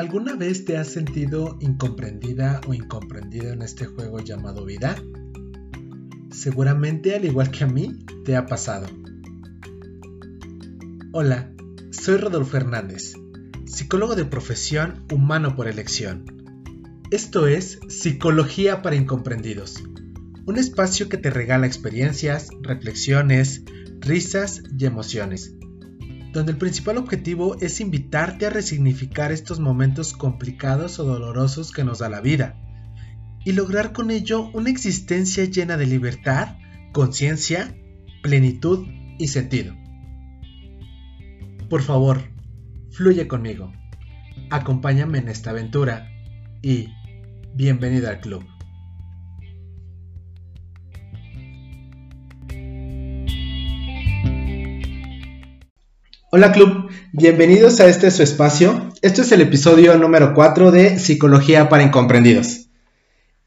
¿Alguna vez te has sentido incomprendida o incomprendido en este juego llamado vida? Seguramente, al igual que a mí, te ha pasado. Hola, soy Rodolfo Hernández, psicólogo de profesión humano por elección. Esto es Psicología para Incomprendidos, un espacio que te regala experiencias, reflexiones, risas y emociones donde el principal objetivo es invitarte a resignificar estos momentos complicados o dolorosos que nos da la vida y lograr con ello una existencia llena de libertad, conciencia, plenitud y sentido. Por favor, fluye conmigo, acompáñame en esta aventura y bienvenido al club. Hola Club, bienvenidos a este su espacio. Este es el episodio número 4 de Psicología para Incomprendidos.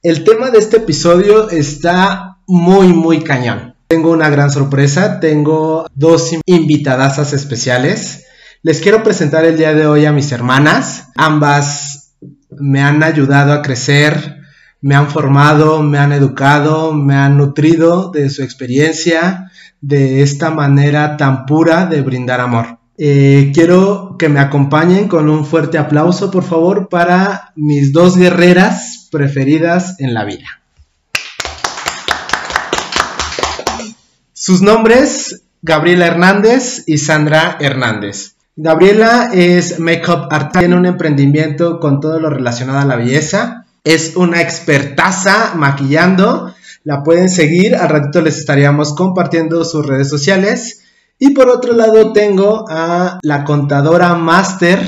El tema de este episodio está muy, muy cañón. Tengo una gran sorpresa, tengo dos invitadasas especiales. Les quiero presentar el día de hoy a mis hermanas. Ambas me han ayudado a crecer, me han formado, me han educado, me han nutrido de su experiencia, de esta manera tan pura de brindar amor. Eh, quiero que me acompañen con un fuerte aplauso, por favor, para mis dos guerreras preferidas en la vida. Sus nombres, Gabriela Hernández y Sandra Hernández. Gabriela es makeup artist, tiene un emprendimiento con todo lo relacionado a la belleza. Es una expertaza maquillando la pueden seguir, al ratito les estaríamos compartiendo sus redes sociales. Y por otro lado tengo a la contadora máster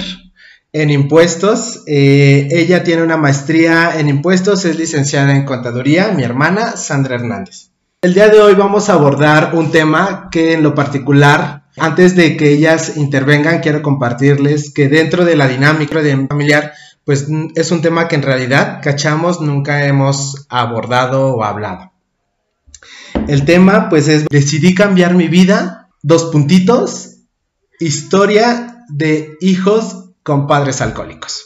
en impuestos. Eh, ella tiene una maestría en impuestos, es licenciada en contaduría, mi hermana Sandra Hernández. El día de hoy vamos a abordar un tema que en lo particular, antes de que ellas intervengan, quiero compartirles que dentro de la dinámica familiar pues es un tema que en realidad, cachamos, nunca hemos abordado o hablado. El tema pues es decidí cambiar mi vida, dos puntitos, historia de hijos con padres alcohólicos.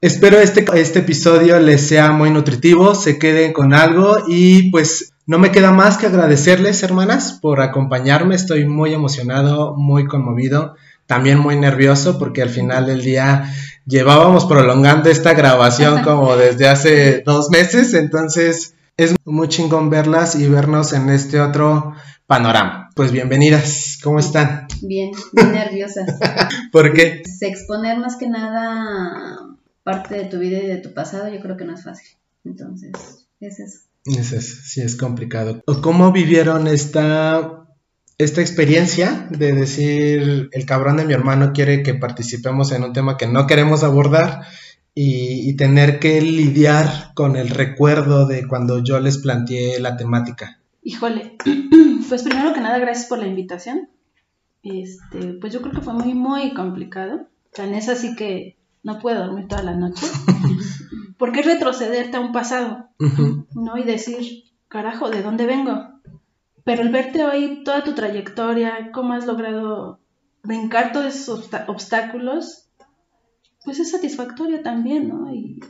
Espero este, este episodio les sea muy nutritivo, se queden con algo y pues no me queda más que agradecerles hermanas por acompañarme, estoy muy emocionado, muy conmovido, también muy nervioso porque al final del día llevábamos prolongando esta grabación como desde hace dos meses, entonces es muy chingón verlas y vernos en este otro panorama. Pues bienvenidas, ¿cómo están? Bien, muy nerviosas. ¿Por qué? exponer más que nada parte de tu vida y de tu pasado, yo creo que no es fácil. Entonces, es eso. Es eso, sí es complicado. ¿Cómo vivieron esta esta experiencia de decir, el cabrón de mi hermano quiere que participemos en un tema que no queremos abordar y, tener que lidiar con el recuerdo de cuando yo les planteé la temática. Híjole, pues primero que nada, gracias por la invitación. Este, pues yo creo que fue muy, muy complicado. Tan es así que no puedo dormir toda la noche. Porque es retrocederte a un pasado, ¿no? Y decir, carajo, ¿de dónde vengo? Pero el verte hoy, toda tu trayectoria, cómo has logrado brincar todos esos obstáculos, pues es satisfactorio también, ¿no? Y,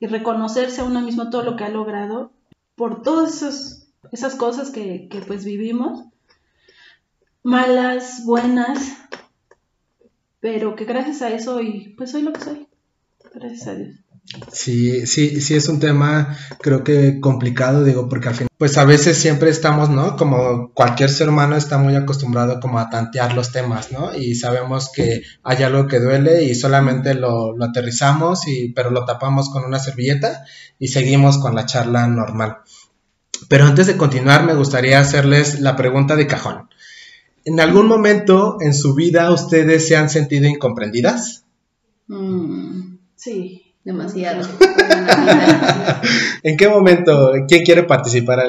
reconocerse a uno mismo todo lo que ha logrado por todas esas cosas que, que pues vivimos, malas, buenas, pero que gracias a eso hoy, pues soy lo que soy, gracias a Dios. Sí, sí, sí es un tema creo que complicado, digo, porque al final, pues a veces siempre estamos, ¿no? Como cualquier ser humano está muy acostumbrado como a tantear los temas, ¿no? Y sabemos que hay algo que duele y solamente lo, lo aterrizamos, y, pero lo tapamos con una servilleta y seguimos con la charla normal. Pero antes de continuar, me gustaría hacerles la pregunta de cajón. ¿En algún momento en su vida ustedes se han sentido incomprendidas? Mm, sí. Demasiado. ¿En qué momento? ¿Quién quiere participar?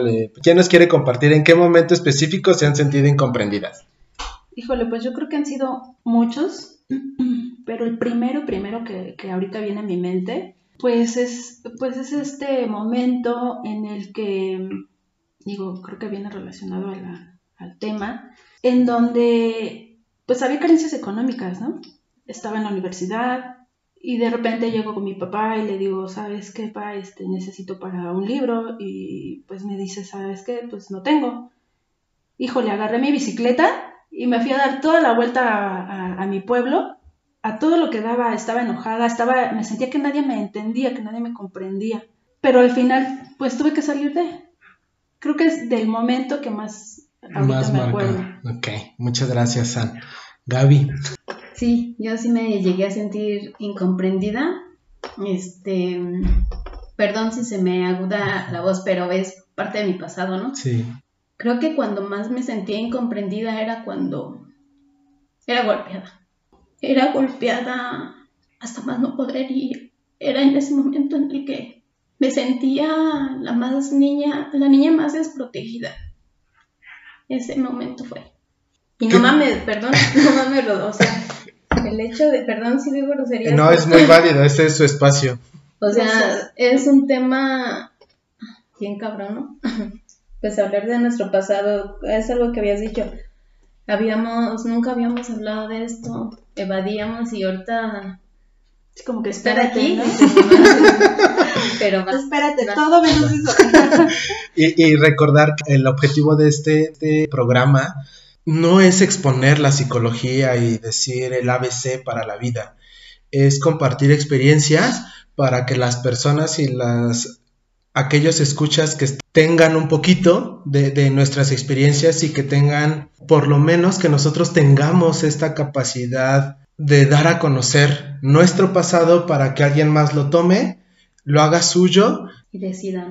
¿Quién nos quiere compartir? ¿En qué momento específico se han sentido incomprendidas? Híjole, pues yo creo que han sido muchos, pero el primero, primero que, ahorita viene a mi mente, pues es, pues es este momento en el que, digo, creo que viene relacionado al tema, en donde pues había carencias económicas, ¿no? Estaba en la universidad, Y de repente llego con mi papá y le digo, ¿sabes qué, pa? Este, necesito para un libro. Y pues me dice, ¿sabes qué? Pues no tengo. Híjole, agarré mi bicicleta y me fui a dar toda la vuelta a, a mi pueblo. A todo lo que daba, estaba enojada, estaba, me sentía que nadie me entendía, que nadie me comprendía. Pero al final, pues tuve que salir de. Creo que es del momento que más Más me marcado. acuerdo. Ok, muchas gracias, San. Gaby. Sí, yo sí me llegué a sentir incomprendida. Este, perdón si se me aguda la voz, pero es parte de mi pasado, ¿no? Sí. Creo que cuando más me sentía incomprendida era cuando era golpeada. Era golpeada hasta más no poder y era en ese momento en el que me sentía la más niña, la niña más desprotegida. Ese momento fue. Y no mames, perdón, no mames, o sea, el hecho de, perdón si digo groserías. No, es muy válido, este es su espacio. O sea, es un tema bien cabrón, ¿no? Pues hablar de nuestro pasado es algo que habías dicho. Habíamos, nunca habíamos hablado de esto, evadíamos y ahorita Es como que estar espérate, aquí. ¿no? Pero va- Espérate, va- todo menos eso. Y, y recordar que el objetivo de este, este programa no es exponer la psicología y decir el ABC para la vida, es compartir experiencias para que las personas y las aquellos escuchas que tengan un poquito de, de nuestras experiencias y que tengan, por lo menos que nosotros tengamos esta capacidad de dar a conocer nuestro pasado para que alguien más lo tome, lo haga suyo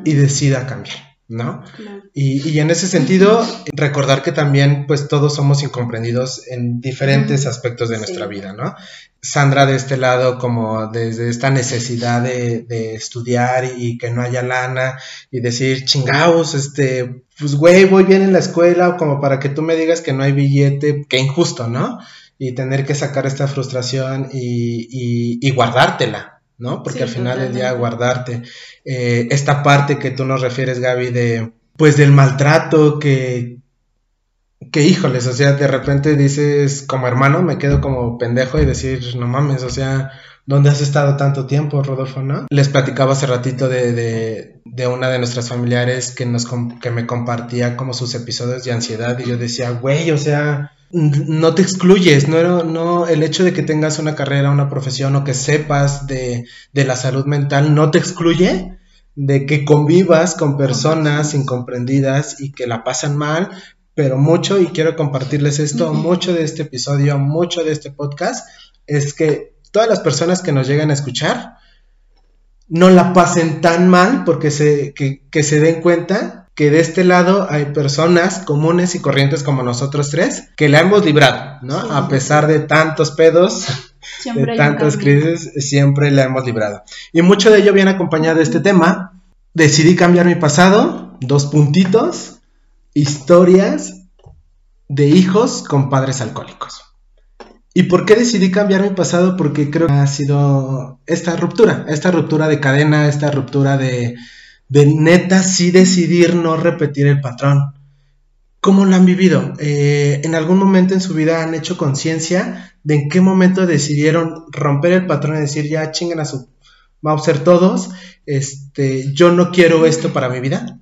y decida cambiar, ¿no? Claro. Y, y en ese sentido, recordar que también, pues, todos somos incomprendidos en diferentes aspectos de Sí. nuestra vida, ¿no? Sandra de este lado, como desde esta necesidad de, de estudiar y, que no haya lana y decir, chingaos, este, pues, güey, voy bien en la escuela, o como para que tú me digas que no hay billete, qué injusto, ¿no? Y tener que sacar esta frustración y, y- y guardártela, ¿no? Porque Sí, al final del día guardarte eh, esta parte que tú nos refieres, Gaby, de pues del maltrato que que híjoles, o sea, de repente dices como hermano, me quedo como pendejo y decir, no mames, o sea, ¿dónde has estado tanto tiempo, Rodolfo, no? Les platicaba hace ratito de, de, de una de nuestras familiares que nos que me compartía como sus episodios de ansiedad y yo decía, güey, o sea, no te excluyes, no, no, el hecho de que tengas una carrera, una profesión o que sepas de, de la salud mental no te excluye de que convivas con personas incomprendidas y que la pasan mal, pero mucho, y quiero compartirles esto, mucho de este episodio, mucho de este podcast, es que todas las personas que nos llegan a escuchar no la pasen tan mal porque se, que, que se den cuenta que de este lado hay personas comunes y corrientes como nosotros tres que la hemos librado, ¿no? Sí. A pesar de tantos pedos, Siempre de tantas crisis, siempre la hemos librado. Y mucho de ello viene acompañado de este tema. Decidí cambiar mi pasado, dos puntitos, historias de hijos con padres alcohólicos. ¿Y por qué decidí cambiar mi pasado? Porque creo que ha sido esta ruptura, esta ruptura de cadena, esta ruptura de, de neta sí decidir no repetir el patrón. ¿Cómo lo han vivido? Eh, ¿En algún momento en su vida han hecho conciencia de en qué momento decidieron romper el patrón y decir ya chinguen a su Mauser todos, este, yo no quiero esto para mi vida?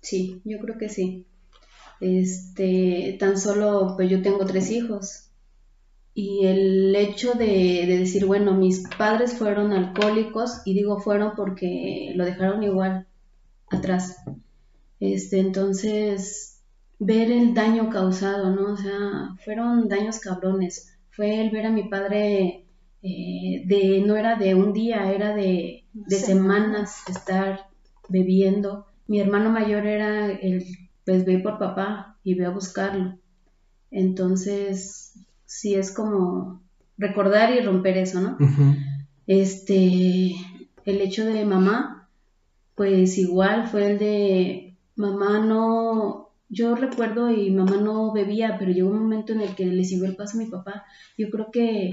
Sí, yo creo que sí. Este, tan solo, pues yo tengo tres hijos. Y el hecho de, de decir, bueno, mis padres fueron alcohólicos, y digo fueron porque lo dejaron igual atrás. Este, entonces, ver el daño causado, ¿no? O sea, fueron daños cabrones. Fue el ver a mi padre eh, de, no era de un día, era de, de semanas estar bebiendo. Mi hermano mayor era el, pues ve por papá y ve a buscarlo. Entonces, sí es como recordar y romper eso, ¿no? Este, el hecho de mamá, pues igual fue el de mamá no, yo recuerdo y mamá no bebía, pero llegó un momento en el que le siguió el paso a mi papá. Yo creo que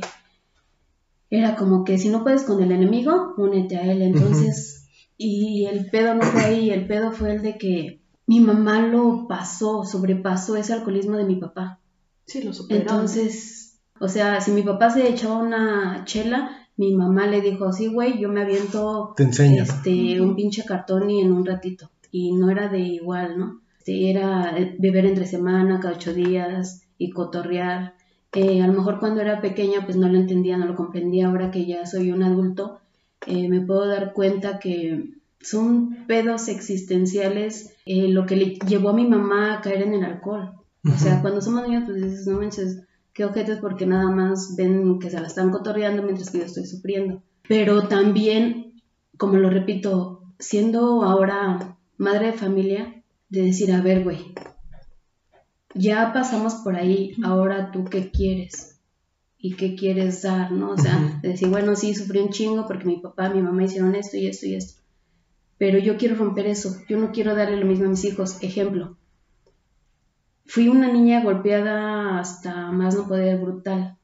era como que si no puedes con el enemigo, únete a él. Entonces, y el pedo no fue ahí, el pedo fue el de que mi mamá lo pasó, sobrepasó ese alcoholismo de mi papá. Sí, lo superaron. Entonces, o sea, si mi papá se echaba una chela, mi mamá le dijo, sí, güey, yo me aviento Te enseño. este, un pinche cartón y en un ratito. Y no era de igual, ¿no? Este, era beber entre semana, cada ocho días y cotorrear. Eh, a lo mejor cuando era pequeña pues no lo entendía, no lo comprendía. Ahora que ya soy un adulto, eh, me puedo dar cuenta que son pedos existenciales eh, lo que le llevó a mi mamá a caer en el alcohol. O sea, cuando somos niños, pues dices, no manches, qué ojetes porque nada más ven que se la están cotorreando mientras que yo estoy sufriendo. Pero también, como lo repito, siendo ahora madre de familia, de decir, a ver, güey, ya pasamos por ahí, ahora tú qué quieres y qué quieres dar, ¿no? O sea, de decir, bueno, sí, sufrí un chingo porque mi papá, mi mamá hicieron esto y esto y esto. Pero yo quiero romper eso, yo no quiero darle lo mismo a mis hijos. Ejemplo, fui una niña golpeada hasta más no poder, brutal,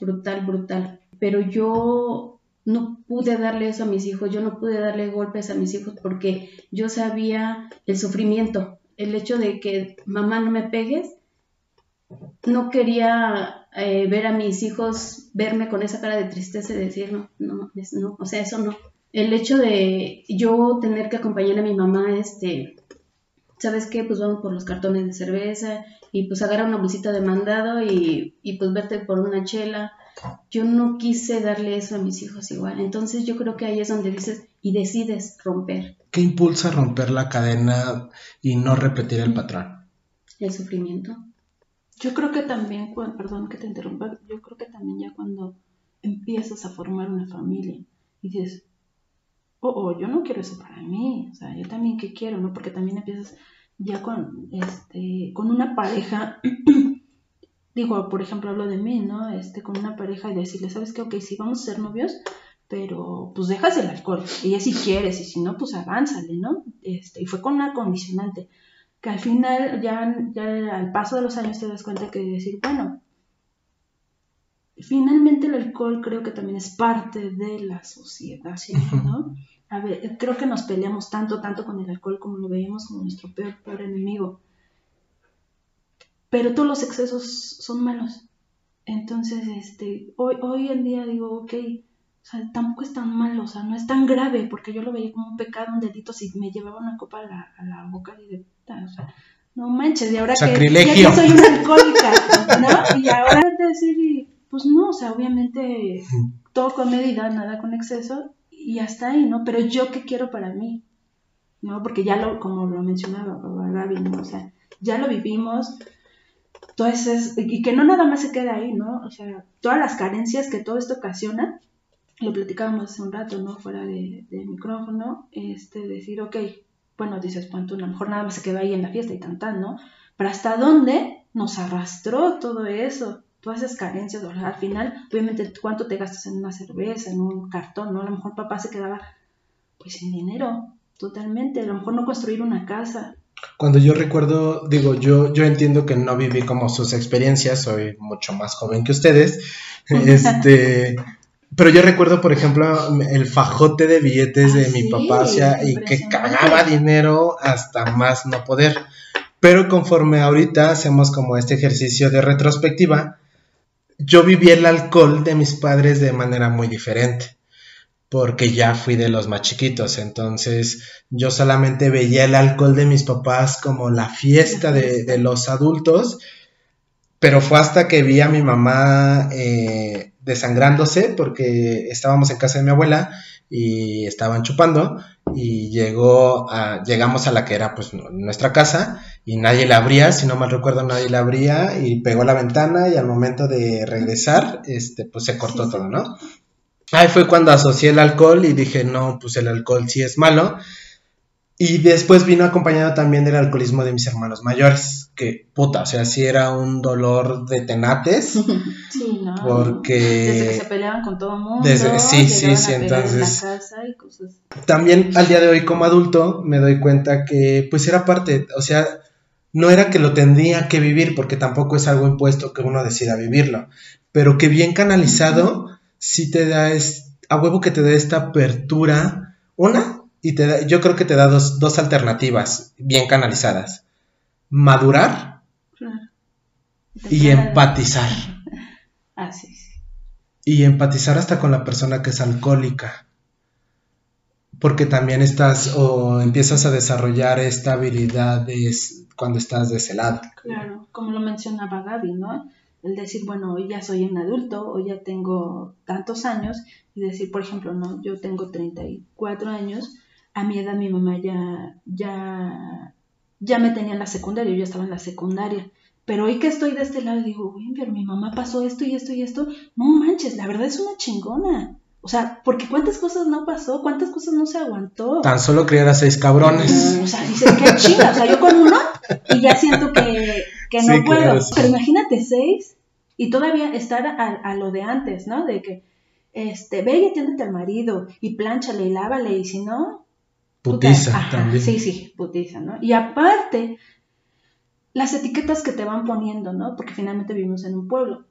brutal, brutal. Pero yo no pude darle eso a mis hijos, yo no pude darle golpes a mis hijos porque yo sabía el sufrimiento, el hecho de que mamá no me pegues. No quería eh, ver a mis hijos verme con esa cara de tristeza y decir, no, no, no, o sea, eso no. El hecho de yo tener que acompañar a mi mamá, este, ¿sabes qué? Pues vamos por los cartones de cerveza y pues agarra una bolsita de mandado y, y pues verte por una chela. Yo no quise darle eso a mis hijos igual. Entonces yo creo que ahí es donde dices y decides romper ¿Qué impulsa romper la cadena y no repetir el patrón? el sufrimiento. Yo creo que también, cu- perdón que te interrumpa, yo creo que también ya cuando empiezas a formar una familia y dices, oh, oh, yo no quiero eso para mí, o sea, yo también qué quiero, ¿no? Porque también empiezas ya con, este, con una pareja, digo, por ejemplo, hablo de mí, ¿no? Este, con una pareja y decirle, ¿sabes qué? Ok, sí, vamos a ser novios, pero pues dejas el alcohol, ya si quieres, y si no, pues avánzale, ¿no? Este, y fue con una condicionante que al final ya, ya al paso de los años te das cuenta que decir, bueno, finalmente el alcohol creo que también es parte de la sociedad, ¿no? A ver, creo que nos peleamos tanto, tanto con el alcohol como lo veíamos como nuestro peor, peor enemigo. Pero todos los excesos son malos. Entonces, este, hoy, hoy en día digo, ok, o sea, tampoco es tan malo, o sea, no es tan grave, porque yo lo veía como un pecado, un delito, si me llevaba una copa a la, a la boca y de puta, o sea, no manches, y ahora que, ya que soy una alcohólica, ¿no? Y ahora de decir, pues no, o sea, obviamente todo con medida, nada con exceso, y hasta ahí, ¿no? Pero yo qué quiero para mí, ¿no? Porque ya lo, como lo mencionaba Gaby, ¿no? O sea, ya lo vivimos, entonces, y que no nada más se queda ahí, ¿no? O sea, todas las carencias que todo esto ocasiona, lo platicábamos hace un rato, ¿no? Fuera de, de micrófono, este, decir, ok, bueno, dices, tú a lo mejor nada más se quedó ahí en la fiesta y tan, tan, ¿no? Pero ¿hasta dónde nos arrastró todo eso? Todas esas carencias, o sea, al final, obviamente, ¿cuánto te gastas en una cerveza, en un cartón, ¿no? A lo mejor papá se quedaba, pues, sin dinero, totalmente, a lo mejor no construir una casa, Cuando yo recuerdo, digo, yo, yo entiendo que no viví como sus experiencias, soy mucho más joven que ustedes, este, pero yo recuerdo, por ejemplo, el fajote de billetes Ah, de mi sí, papá, o sea, y que cagaba dinero hasta más no poder. Pero conforme ahorita hacemos como este ejercicio de retrospectiva, yo viví el alcohol de mis padres de manera muy diferente porque ya fui de los más chiquitos, entonces yo solamente veía el alcohol de mis papás como la fiesta de, los adultos, pero fue hasta que vi a mi mamá eh, desangrándose porque estábamos en casa de mi abuela y estaban chupando y llegó a, llegamos a la que era pues nuestra casa y nadie la abría, si no mal recuerdo nadie la abría y pegó la ventana y al momento de regresar este pues se cortó Sí, todo, ¿no? Ahí fue cuando asocié el alcohol y dije, no, pues el alcohol sí es malo. Y después vino acompañado también del alcoholismo de mis hermanos mayores, que puta, o sea, sí era un dolor de tenates, Sí, ¿no? porque Desde que se peleaban con todo el mundo. Desde- sí, sí, sí, entonces- En la casa y cosas. también al día de hoy como adulto me doy cuenta que pues era parte, o sea, no era que lo tendría que vivir porque tampoco es algo impuesto que uno decida vivirlo, pero que bien canalizado sí te da es, a huevo que te da esta apertura, una, y te da, yo creo que te da dos, dos alternativas bien canalizadas, madurar Claro. y empatizar. Ah, sí, sí. y empatizar hasta con la persona que es alcohólica. Porque también estás o empiezas a desarrollar esta habilidad de, cuando estás de ese lado. Claro, como lo mencionaba Gaby, ¿no? El decir, bueno, hoy ya soy un adulto, hoy ya tengo tantos años, y decir, por ejemplo, no, yo tengo 34 años, a mi edad mi mamá ya, ya, ya me tenía en la secundaria, yo ya estaba en la secundaria. Pero hoy que estoy de este lado, digo, güey, pero mi mamá pasó esto y esto y esto. No manches, la verdad es una chingona. O sea, porque cuántas cosas no pasó, cuántas cosas no se aguantó. Tan solo criar a seis cabrones. o sea, dices, qué chinga. O sea, yo con uno y ya siento que, que no puedo. Pero imagínate seis y todavía estar a, lo de antes, ¿no? De que, este, ve y atiéndete al marido y plánchale y lávale y si no... Putiza también. Sí, sí, putiza, ¿no? Y aparte, las etiquetas que te van poniendo, ¿no? Porque finalmente vivimos en un pueblo,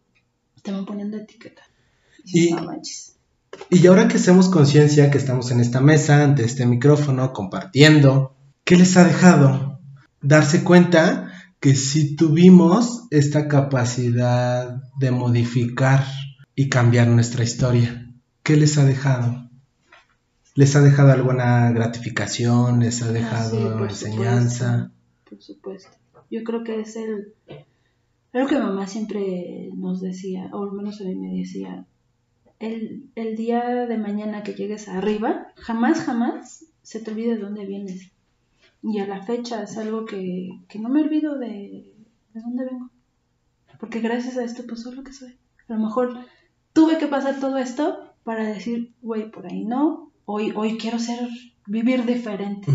te van poniendo etiquetas. Y, y ahora que hacemos conciencia que estamos en esta mesa, ante este micrófono, compartiendo, ¿qué les ha dejado? Darse cuenta que si tuvimos esta capacidad de modificar y cambiar nuestra historia, ¿qué les ha dejado? ¿Les ha dejado alguna gratificación? ¿Les ha ah, dejado enseñanza? por supuesto. Yo creo que es el... Algo que mamá siempre nos decía, o al menos a mí me decía, el, el día de mañana que llegues arriba, jamás, jamás se te olvide de dónde vienes. Y a la fecha es algo que, que no me olvido de, de dónde vengo. Porque gracias a esto, pues soy lo que soy. A lo mejor tuve que pasar todo esto para decir, güey, por ahí no, hoy, hoy quiero ser, vivir diferente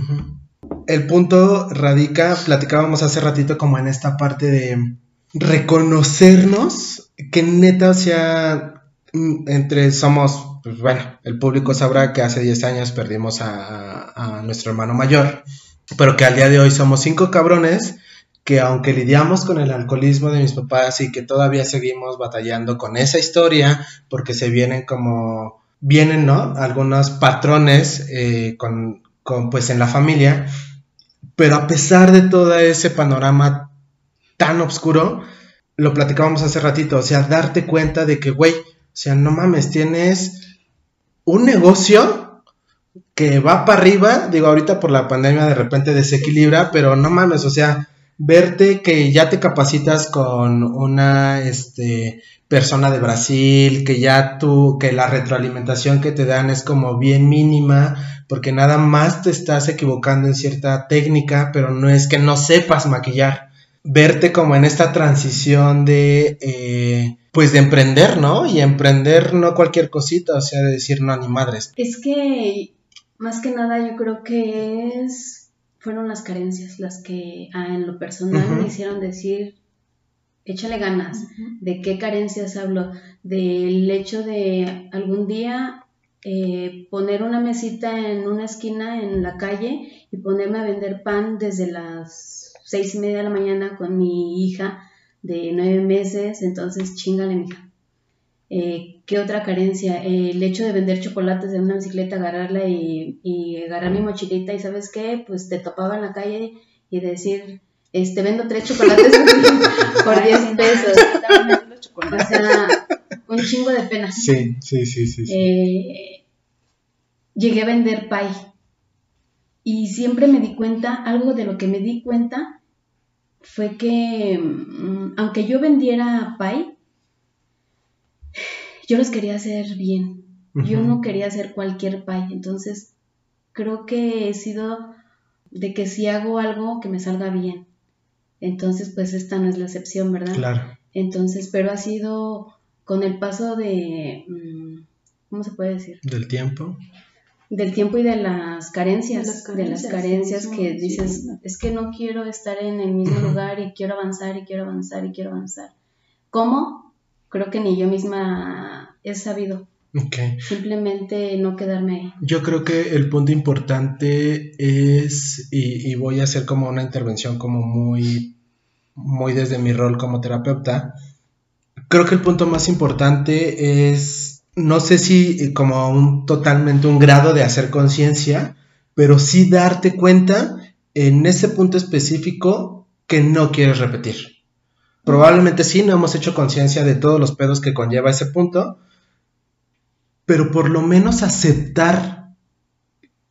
el punto radica, platicábamos hace ratito como en esta parte de reconocernos que neta, sea, entre somos, pues bueno, el público sabrá que hace 10 años perdimos a, a, nuestro hermano mayor, pero que al día de hoy somos cinco cabrones que aunque lidiamos con el alcoholismo de mis papás y que todavía seguimos batallando con esa historia, porque se vienen como, vienen, ¿no? Algunos patrones eh, con, con, pues en la familia, pero a pesar de todo ese panorama tan oscuro, lo platicábamos hace ratito, o sea, darte cuenta de que, güey, o sea, no mames, tienes un negocio que va para arriba, digo, ahorita por la pandemia de repente desequilibra, pero no mames, o sea, verte que ya te capacitas con una este, persona de Brasil, que ya tú, que la retroalimentación que te dan es como bien mínima, porque nada más te estás equivocando en cierta técnica, pero no es que no sepas maquillar. Verte como en esta transición de, eh, pues de emprender, ¿no? Y emprender no cualquier cosita, o sea, de decir no ni madres. Es que, más que nada, yo creo que es, fueron las carencias las que ah, en lo personal me hicieron decir, échale ganas. ¿De qué carencias hablo? Del hecho de algún día eh, poner una mesita en una esquina en la calle y ponerme a vender pan desde las seis y media de la mañana con mi hija de nueve meses, entonces chingale, mija. Eh, ¿Qué otra carencia? el hecho de vender chocolates en una bicicleta, agarrarla y, y, agarrar mi mochilita y ¿sabes qué? Pues te topaba en la calle y decir, este, vendo tres chocolates por diez pesos. O sea, un chingo de pena. Sí, sí, sí, sí. Eh, llegué a vender pay. Y siempre me di cuenta, algo de lo que me di cuenta fue que, mm, aunque yo vendiera pay, yo los quería hacer bien. Yo no quería hacer cualquier pay. Entonces, creo que he sido de que si hago algo, que me salga bien. Entonces, pues esta no es la excepción, ¿verdad? Claro. Entonces, pero ha sido con el paso de, mm, ¿cómo se puede decir? Del tiempo. Del tiempo y de las carencias, de las carencias, que dices, es que no quiero estar en el mismo lugar y quiero avanzar y quiero avanzar y quiero avanzar. ¿Cómo? Creo que ni yo misma he sabido. Okay. Simplemente no quedarme ahí. Yo creo que el punto importante es, y, y, voy a hacer como una intervención como muy, muy desde mi rol como terapeuta, creo que el punto más importante es, no sé si como un totalmente un grado de hacer conciencia, pero sí darte cuenta en ese punto específico que no quieres repetir. Probablemente sí, no hemos hecho conciencia de todos los pedos que conlleva ese punto, pero por lo menos aceptar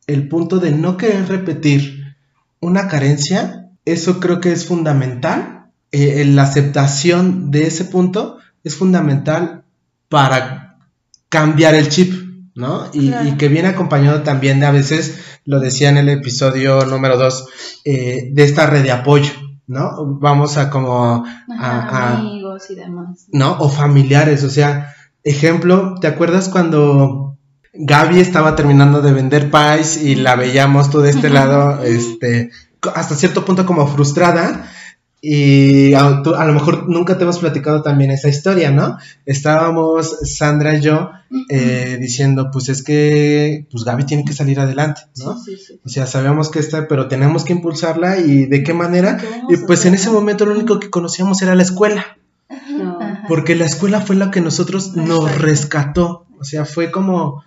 el punto de no querer repetir una carencia, eso creo que es fundamental. Eh, la aceptación de ese punto es fundamental para cambiar el chip, ¿no? Y, que viene acompañado también de a veces, lo decía en el episodio número 2, eh, de esta red de apoyo, ¿no? Vamos a como... a, amigos y demás. ¿No? O familiares, o sea, ejemplo, ¿te acuerdas cuando Gaby estaba terminando de vender pies y la veíamos tú de este lado, este, hasta cierto punto como frustrada? Y a, lo mejor nunca te hemos platicado también esa historia, ¿no? Estábamos Sandra y yo eh, diciendo, pues es que pues Gaby tiene que salir adelante, ¿no? Sí, sí, O sea, sabíamos que está, pero tenemos que impulsarla y de qué manera. Y pues en ese momento lo único que conocíamos era la escuela. Porque la escuela fue la que nosotros nos rescató. O sea, fue como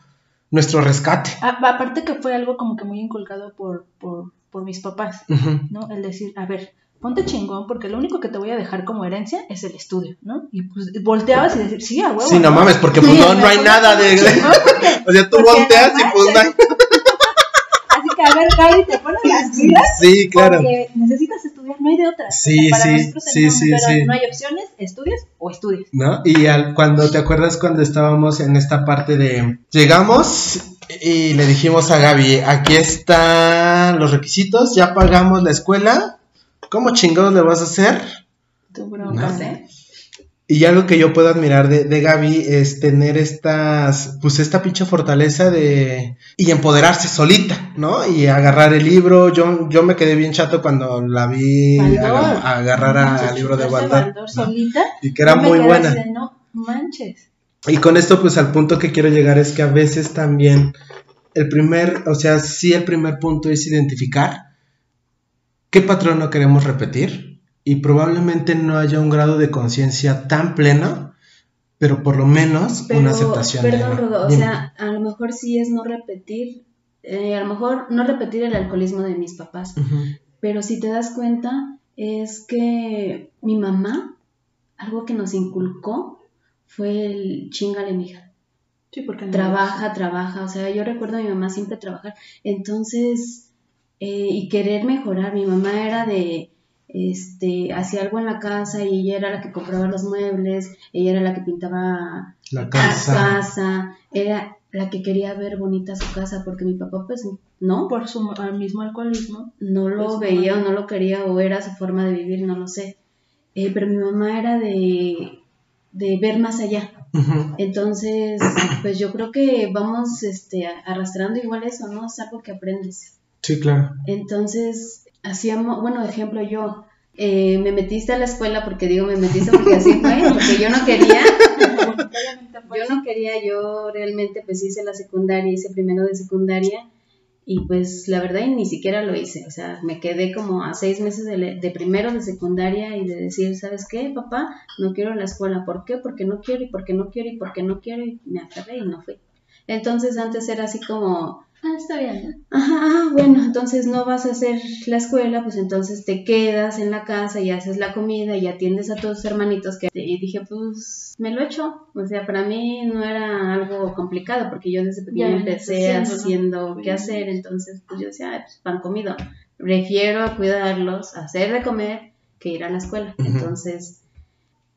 nuestro rescate. aparte que fue algo como que muy inculcado por, por, por mis papás, ¿no? El decir, a ver, ponte chingón porque lo único que te voy a dejar como herencia es el estudio, ¿no? Y pues volteabas y decir, sí, a huevo. Sí, no, mames, porque pues no, no hay nada de... o sea, tú volteas y pues no hay... Así que a ver, Gaby, te pones las pilas. Sí, claro. Porque necesitas estudiar, no hay de otra. Sí, sí, sí, sí, pero no hay opciones, estudias o estudias. ¿No? Y al, cuando, ¿te acuerdas cuando estábamos en esta parte de... Llegamos y le dijimos a Gaby, aquí están los requisitos, ya pagamos la escuela, ¿Cómo chingados le vas a hacer? Tu bronca, ¿eh? Y algo que yo puedo admirar de, de, Gaby es tener estas, pues esta pinche fortaleza de, y empoderarse solita, ¿no? Y agarrar el libro, yo, yo me quedé bien chato cuando la vi agarrar al libro de Baldor. solita. Y que era muy buena. no manches. Y con esto, pues al punto que quiero llegar es que a veces también el primer, o sea, sí el primer punto es identificar qué patrón no queremos repetir y probablemente no haya un grado de conciencia tan pleno, pero por lo menos una aceptación. Perdón, Rodo, o sea, a lo mejor sí es no repetir, eh, a lo mejor no repetir el alcoholismo de mis papás, pero si te das cuenta es que mi mamá, algo que nos inculcó fue el chingale, mija. Sí, porque trabaja, trabaja, o sea, yo recuerdo a mi mamá siempre trabajar, entonces eh, y querer mejorar. Mi mamá era de, este, hacía algo en la casa y ella era la que compraba los muebles, ella era la que pintaba la casa, era la que quería ver bonita su casa porque mi papá pues no. Por su mismo alcoholismo. No lo pues, veía o no lo quería o era su forma de vivir, no lo sé. Eh, pero mi mamá era de, de ver más allá. Entonces, pues yo creo que vamos este, arrastrando igual eso, ¿no? Es algo que aprendes. Sí, claro. Entonces, hacíamos, bueno, ejemplo, yo eh, me metiste a la escuela porque digo, me metiste porque así fue, porque yo no quería, yo no quería, yo realmente pues hice la secundaria, hice primero de secundaria y pues la verdad ni siquiera lo hice, o sea, me quedé como a seis meses de, de primero de secundaria y de decir, ¿sabes qué, papá? No quiero la escuela, ¿por qué? Porque no quiero y porque no quiero y porque no quiero y me aferré y no fui. Entonces antes era así como, Ah, está bien. Ajá, ah, bueno, entonces no vas a hacer la escuela, pues entonces te quedas en la casa y haces la comida y atiendes a tus hermanitos que y dije, pues me lo hecho. O sea, para mí no era algo complicado porque yo desde pequeña empecé haciendo qué hacer, entonces pues yo decía, pues pan comido. Prefiero cuidarlos, hacer de comer que ir a la escuela. Entonces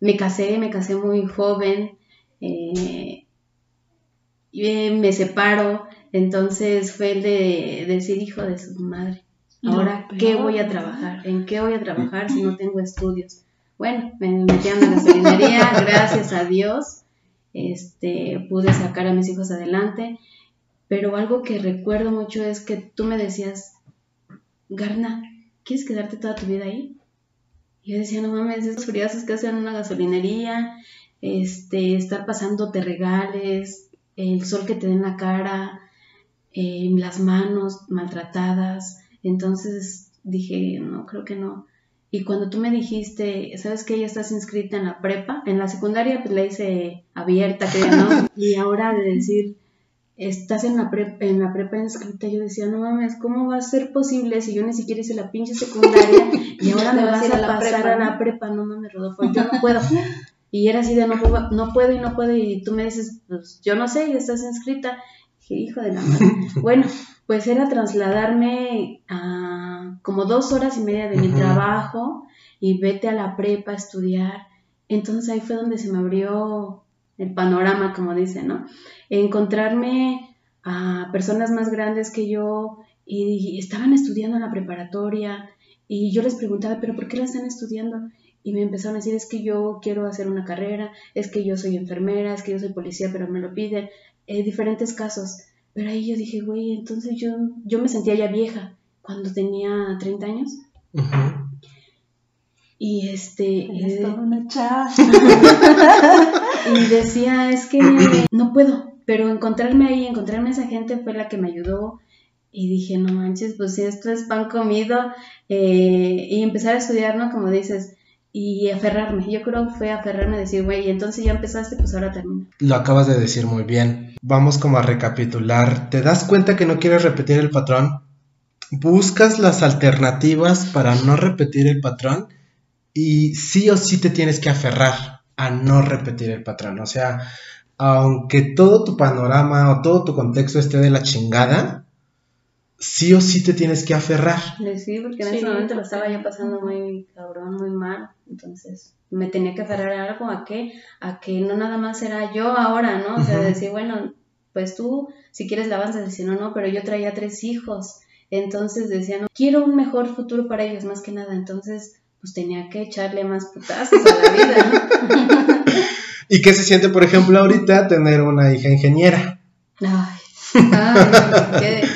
me casé, me casé muy joven, eh, y me separo entonces fue el de decir, hijo de su madre, ahora, ¿qué voy a trabajar? ¿En qué voy a trabajar si no tengo estudios? Bueno, me metí a la gasolinería, gracias a Dios, este, pude sacar a mis hijos adelante, pero algo que recuerdo mucho es que tú me decías, Garna, ¿quieres quedarte toda tu vida ahí? Y yo decía, no mames, esos friazos que hacen en una gasolinería, este, estar pasándote regales, el sol que te da en la cara, eh, las manos maltratadas. Entonces dije, no, creo que no. Y cuando tú me dijiste, ¿sabes que ya estás inscrita en la prepa? En la secundaria pues la hice abierta, creo, ¿no? y ahora de decir, estás en la, prepa, en la prepa inscrita, yo decía, no mames, ¿cómo va a ser posible si yo ni siquiera hice la pinche secundaria y ahora me vas a, pasar a la prepa? No mames, Rodolfo, yo no puedo. Y era así de no, puedo- no puedo y no puedo y tú me dices, pues yo no sé, y estás inscrita. Hijo de la madre. bueno, pues era trasladarme a como dos horas y media de mi trabajo y vete a la prepa a estudiar. Entonces ahí fue donde se me abrió el panorama, como dicen, ¿no? Encontrarme a personas más grandes que yo y estaban estudiando en la preparatoria y yo les preguntaba, pero ¿por qué la están estudiando? Y me empezaron a decir, es que yo quiero hacer una carrera, es que yo soy enfermera, es que yo soy policía, pero me lo piden, eh, diferentes casos. Pero ahí yo dije, güey, entonces yo, yo me sentía ya vieja cuando tenía 30 años. Y este... Eres eh, toda una chava. y decía, es que no puedo, pero encontrarme ahí, encontrarme a esa gente fue la que me ayudó y dije, no manches, pues si esto es pan comido eh, y empezar a estudiar, ¿no? Como dices, y aferrarme, yo creo que fue aferrarme a decir, güey, entonces ya empezaste, pues ahora termina. Lo acabas de decir muy bien. Vamos como a recapitular. ¿Te das cuenta que no quieres repetir el patrón? Buscas las alternativas para no repetir el patrón y sí o sí te tienes que aferrar a no repetir el patrón. O sea, aunque todo tu panorama o todo tu contexto esté de la chingada, sí o sí te tienes que aferrar. Sí, porque en Sí, ese momento lo estaba yo pasando muy cabrón, muy mal. Entonces me tenía que aferrar a algo, a qué, a que no nada más era yo ahora, ¿no? O sea, decir, bueno, pues tú, si quieres la avanzas, si no, no, pero yo traía tres hijos. Entonces decía, no, quiero un mejor futuro para ellos, más que nada. Entonces, pues tenía que echarle más putazos a la vida, ¿no? ¿Y qué se siente, por ejemplo, ahorita tener una hija ingeniera? Ay, ay, qué-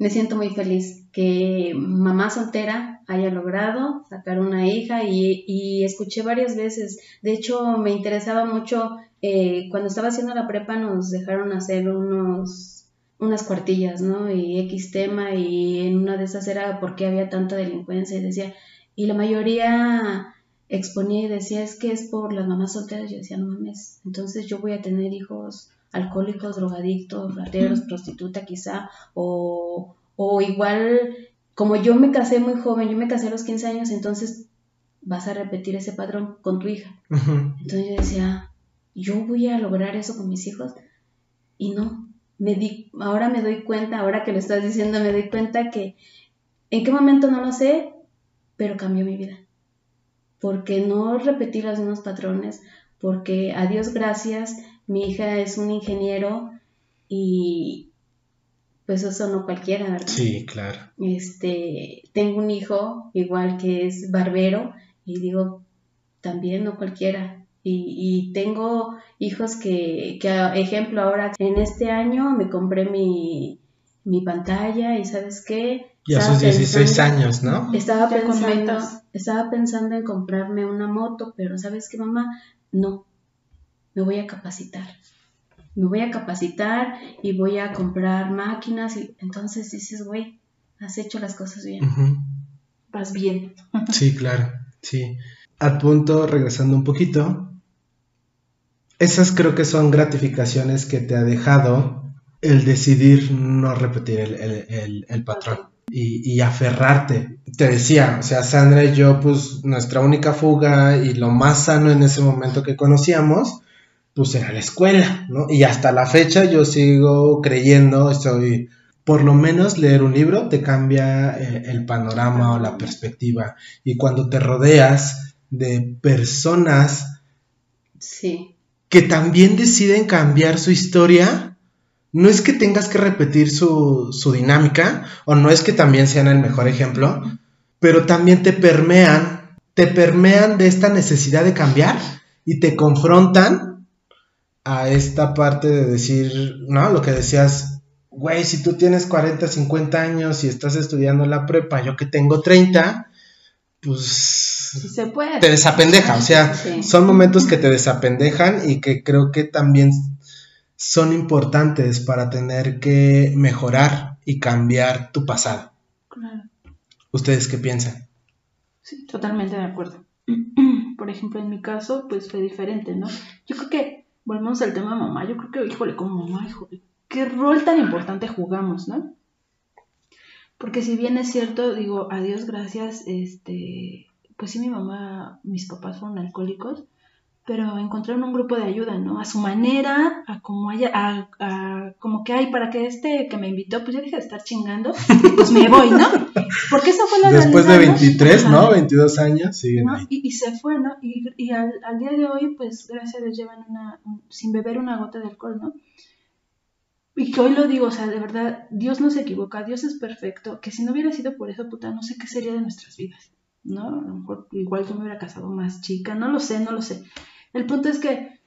me siento muy feliz que mamá soltera haya logrado sacar una hija y, y escuché varias veces. De hecho, me interesaba mucho, eh, cuando estaba haciendo la prepa nos dejaron hacer unos, unas cuartillas, ¿no? Y X tema y en una de esas era por qué había tanta delincuencia y decía, y la mayoría exponía y decía, es que es por las mamás solteras. Yo decía, no mames, entonces yo voy a tener hijos alcohólicos, drogadictos, rateros, prostituta quizá, o, o igual, como yo me casé muy joven, yo me casé a los 15 años, entonces vas a repetir ese patrón con tu hija. Entonces yo decía, yo voy a lograr eso con mis hijos, y no, me di, ahora me doy cuenta, ahora que lo estás diciendo, me doy cuenta que en qué momento no lo sé, pero cambió mi vida. Porque no repetí los mismos patrones, porque a Dios gracias, mi hija es un ingeniero y pues eso no cualquiera, ¿verdad? Sí, claro. Este, tengo un hijo igual que es barbero y digo, también no cualquiera. Y, y tengo hijos que, que, ejemplo, ahora en este año me compré mi, mi pantalla y ¿sabes qué? Y a Estaba sus 16 pensando- años, ¿no? estaba pensando, estaba pensando en comprarme una moto, pero ¿sabes qué, mamá? No, me voy a capacitar. Me voy a capacitar y voy a comprar máquinas y entonces dices, güey, has hecho las cosas bien. Vas bien. Sí, claro, sí. Al punto, regresando un poquito, esas creo que son gratificaciones que te ha dejado el decidir no repetir el, el- el- el patrón y, y aferrarte. Te decía, o sea, Sandra y yo, pues nuestra única fuga y lo más sano en ese momento que conocíamos, pues era la escuela, ¿no? Y hasta la fecha yo sigo creyendo, estoy, por lo menos leer un libro te cambia eh, el panorama o la perspectiva. Y cuando te rodeas de personas Sí, que también deciden cambiar su historia, no es que tengas que repetir su, su dinámica, o no es que también sean el mejor ejemplo, pero también te permean, te permean de esta necesidad de cambiar y te confrontan a esta parte de decir, ¿no? Lo que decías, güey, si tú tienes 40, 50 años y estás estudiando la prepa, yo que tengo 30, pues Si se puede. te desapendeja, o sea, Sí. son momentos que te desapendejan y que creo que también son importantes para tener que mejorar y cambiar tu pasado. Claro. ¿Ustedes qué piensan? Sí, totalmente de acuerdo. Por ejemplo, en mi caso, pues fue diferente, ¿no? Yo creo que, volvemos al tema mamá, yo creo que, híjole, como mamá, híjole, qué rol tan importante jugamos, ¿no? Porque si bien es cierto, digo, a Dios gracias, este, pues sí, mi mamá, mis papás fueron alcohólicos, pero encontraron un grupo de ayuda, ¿no? A su manera, a como haya, a, como que hay para que este que me invitó, pues ya deje de estar chingando, pues me voy, ¿no? Porque esa fue la Después de 23, ¿no? 22 años, sí. Y, se fue, ¿no? Y, y al, al, día de hoy, pues gracias a Dios llevan una, sin beber una gota de alcohol, ¿no? Y que hoy lo digo, o sea, de verdad, Dios no se equivoca, Dios es perfecto, que si no hubiera sido por eso, puta, no sé qué sería de nuestras vidas, ¿no? A lo mejor igual yo me hubiera casado más chica, no lo sé, no lo sé. El punto es que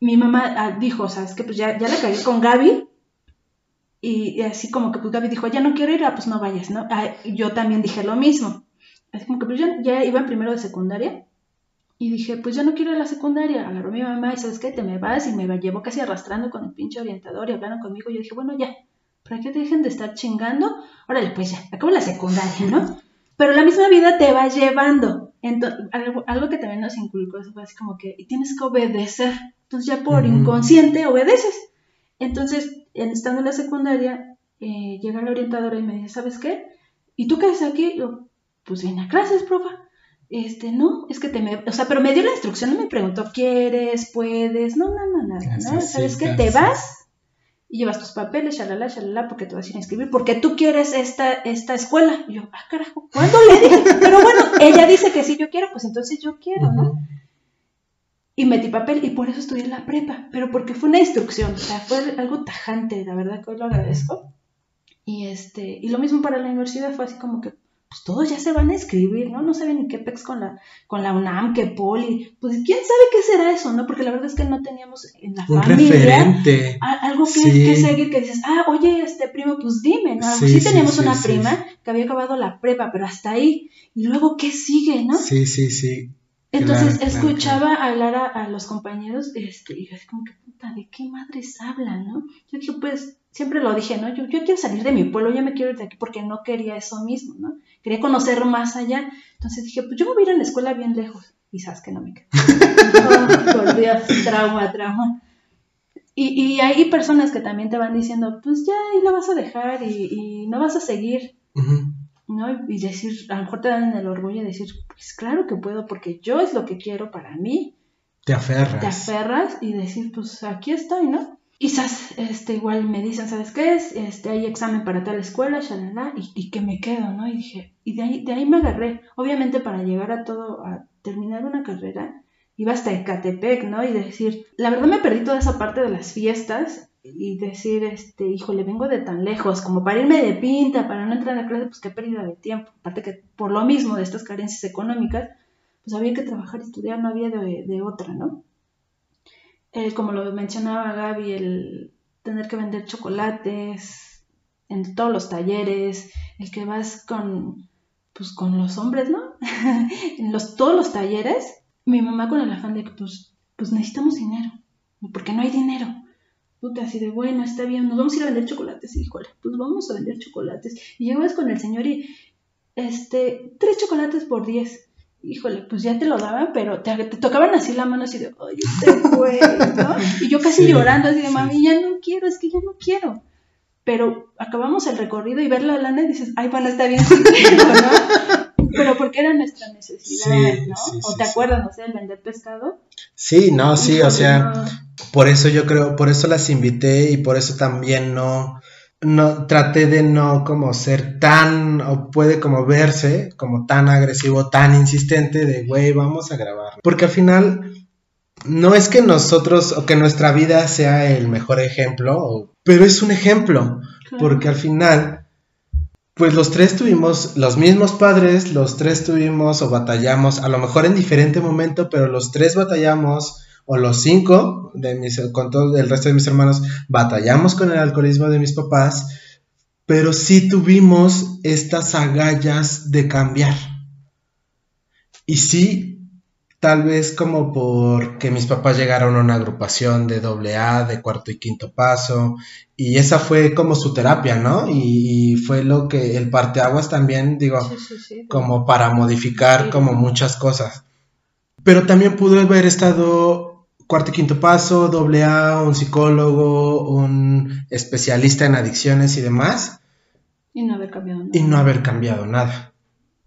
mi mamá ah, dijo, o sea, es que pues ya, ya la caí con Gaby y, así como que pues Gaby dijo, ya no quiero ir, ah, pues no vayas, ¿no? Ah, yo también dije lo mismo. Así como que pues ya, ya iba primero de secundaria y dije, pues ya no quiero ir a la secundaria. Agarró mi mamá y ¿sabes qué? Te me vas y me llevó casi arrastrando con el pinche orientador y hablaron conmigo. Y yo dije, bueno, ya, para que dejen de estar chingando, órale, pues ya, acabo la secundaria, ¿no? Pero la misma vida te va llevando. Entonces, algo, que también nos inculcó es así como que tienes que obedecer. Entonces ya por inconsciente obedeces. Entonces, estando en la secundaria, eh, llega la orientadora y me dice, ¿sabes qué? ¿Y tú qué haces aquí? Yo, pues vine a clases, profa. Este, no, es que te me, o sea, pero me dio la instrucción, no me preguntó, ¿quieres? ¿Puedes? No, no, no, nada, ¿no? ¿Sabes qué? Te vas y llevas tus papeles, shalala, shalala, porque te vas a ir a inscribir, porque tú quieres esta, esta escuela. Y yo, ah, carajo, ¿cuándo le dije? Pero bueno, ella dice que sí, yo quiero, pues entonces yo quiero, ¿no? Y metí papel y por eso estudié la prepa, pero porque fue una instrucción, o sea, fue algo tajante, la verdad que hoy lo agradezco. Y este, y lo mismo para la universidad fue así como que, pues todos ya se van a escribir, ¿no? No saben ni qué pex con la, con la UNAM, qué poli, pues quién sabe qué será eso, ¿no? Porque la verdad es que no teníamos en la Un familia referente. algo que, seguir, que dices, ah, oye, este primo, pues dime, ¿no? Sí, teníamos una prima que había acabado la prepa, pero hasta ahí, y luego, ¿qué sigue, no? Sí, sí, sí. Entonces escuchaba hablar a, los compañeros este, y así como que, puta, ¿de qué madres hablan, no? Yo dije, pues, siempre lo dije, ¿no? Yo, yo quiero salir de mi pueblo, yo me quiero ir de aquí porque no quería eso mismo, ¿no? Quería conocer más allá. Entonces dije, pues yo me voy a ir a la escuela bien lejos. Y sabes que no me quedo. oh, trauma, trauma. Y, y, hay personas que también te van diciendo, pues ya, y lo vas a dejar y, y no vas a seguir. ¿no? Y decir, a lo mejor te dan el orgullo de decir, pues claro que puedo, porque yo es lo que quiero para mí. Te aferras. Te aferras y decir, pues aquí estoy, ¿no? Quizás este, igual me dicen, ¿sabes qué es? Este, hay examen para tal escuela, shalala, y, y que me quedo, ¿no? Y dije, y de ahí, de ahí me agarré. Obviamente para llegar a todo, a terminar una carrera, iba hasta Ecatepec, ¿no? Y decir, la verdad me perdí toda esa parte de las fiestas y decir, este, híjole, vengo de tan lejos, como para irme de pinta, para no entrar a la clase, pues qué pérdida de tiempo. Aparte que por lo mismo de estas carencias económicas, pues había que trabajar y estudiar, no había de, de otra, ¿no? Eh, como lo mencionaba Gaby, el tener que vender chocolates en todos los talleres, el que vas con, pues con los hombres, ¿no? en los, todos los talleres, mi mamá con el afán de que pues, pues necesitamos dinero, porque no hay dinero puta, así de, bueno, está bien, nos vamos a ir a vender chocolates. Y híjole, pues vamos a vender chocolates. Y llegas con el señor y, este, tres chocolates por diez. Híjole, pues ya te lo daban, pero te, tocaban así la mano, así de, ay, este güey, ¿no? Y yo casi llorando, así de, mami, ya no quiero, es que ya no quiero. Pero acabamos el recorrido y ver la lana y dices, ay, bueno, está bien, ¿no? Pero porque era nuestra necesidad, ¿no? o te acuerdas, no sé, el vender pescado. Sí, no, sí, o sea, por eso yo creo, por eso las invité y por eso también no, no traté de no como ser tan, o puede como verse como tan agresivo, tan insistente de, güey, vamos a grabar. Porque al final, no es que nosotros o que nuestra vida sea el mejor ejemplo, pero es un ejemplo, porque al final, pues los tres tuvimos los mismos padres, los tres tuvimos o batallamos, a lo mejor en diferente momento, pero los tres batallamos o los cinco, de mis, con todo el resto de mis hermanos, batallamos con el alcoholismo de mis papás, pero sí tuvimos estas agallas de cambiar. Y sí, tal vez como porque mis papás llegaron a una agrupación de doble A, de cuarto y quinto paso, y esa fue como su terapia, ¿no? Y, fue lo que el parteaguas también, digo, como para modificar como muchas cosas. Pero también pudo haber estado cuarto y quinto paso, doble A, un psicólogo, un especialista en adicciones y demás. Y no haber cambiado nada. Y no haber cambiado nada.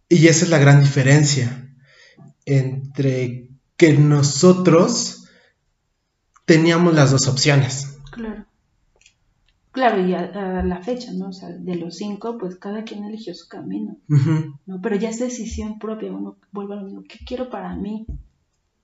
Y esa es la gran diferencia entre que nosotros teníamos las dos opciones. Claro. Claro, y a, la fecha, ¿no? O sea, de los cinco, pues cada quien eligió su camino, ¿no? Pero ya es decisión propia, uno vuelve a lo mismo, ¿qué quiero para mí?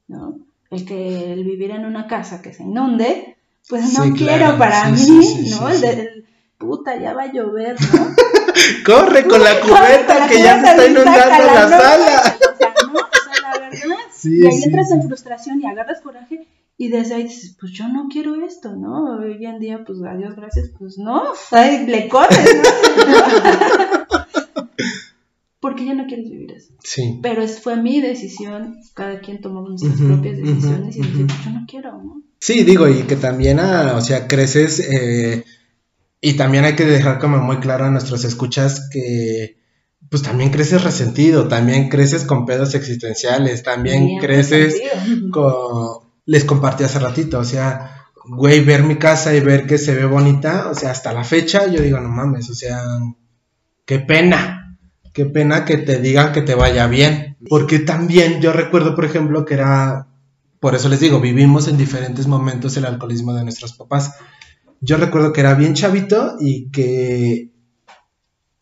¿No? El que el vivir en una casa que se inunde, pues no quiero para mí, ¿no? el de, puta, ya va a llover, ¿no? Corre con la cubeta que ya se está inundando la sala. O sea, no, o sea, la verdad. y ahí entras en frustración y agarras coraje y desde ahí dices, pues yo no quiero esto, ¿no? Hoy en día, pues adiós, gracias, pues no, ahí le corres, ¿no? Porque ya no quieres vivir eso. Sí. Pero es, fue mi decisión, cada quien tomó nuestras propias decisiones y dije, yo no quiero, ¿no? Sí, digo, y que también, ah, o sea, creces, eh, y también hay que dejar como muy claro a nuestros escuchas que pues también creces resentido, también creces con pedos existenciales, también creces con les compartí hace ratito, o sea, güey, ver mi casa y ver que se ve bonita, o sea, hasta la fecha yo digo, no mames, o sea, qué pena, qué pena que te digan que te vaya bien, porque también yo recuerdo, por ejemplo, que era, por eso les digo, vivimos en diferentes momentos el alcoholismo de nuestros papás. Yo recuerdo que era bien chavito y que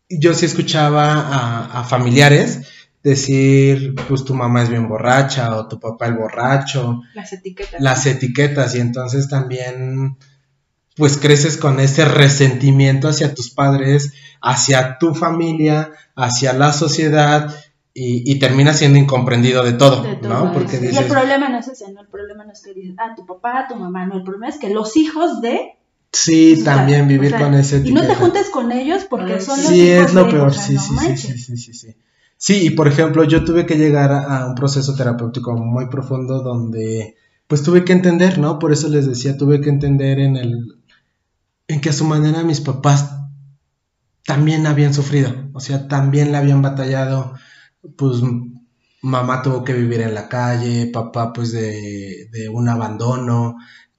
yo sí escuchaba a, a familiares decir, pues tu mamá es bien borracha o tu papá el borracho. Las etiquetas. Las etiquetas y entonces también pues creces con ese resentimiento hacia tus padres, hacia tu familia, hacia la sociedad y, y terminas siendo incomprendido de todo, ¿no? Porque y el problema no es ese, ¿no? El problema no es que dices, ah, tu papá, tu mamá, no, el problema es que los hijos de... Sí, también vivir con ese etiqueta. Y no te juntes con ellos porque son los sí, es lo peor, sí, sí, sí, sí, sí, sí. Sí, y por ejemplo, yo tuve que llegar a, un proceso terapéutico muy profundo donde pues tuve que entender, ¿no? Por eso les decía, tuve que entender en el en que a su manera mis papás también habían sufrido, o sea, también la habían batallado, pues mamá tuvo que vivir en la calle, papá pues de, de un abandono,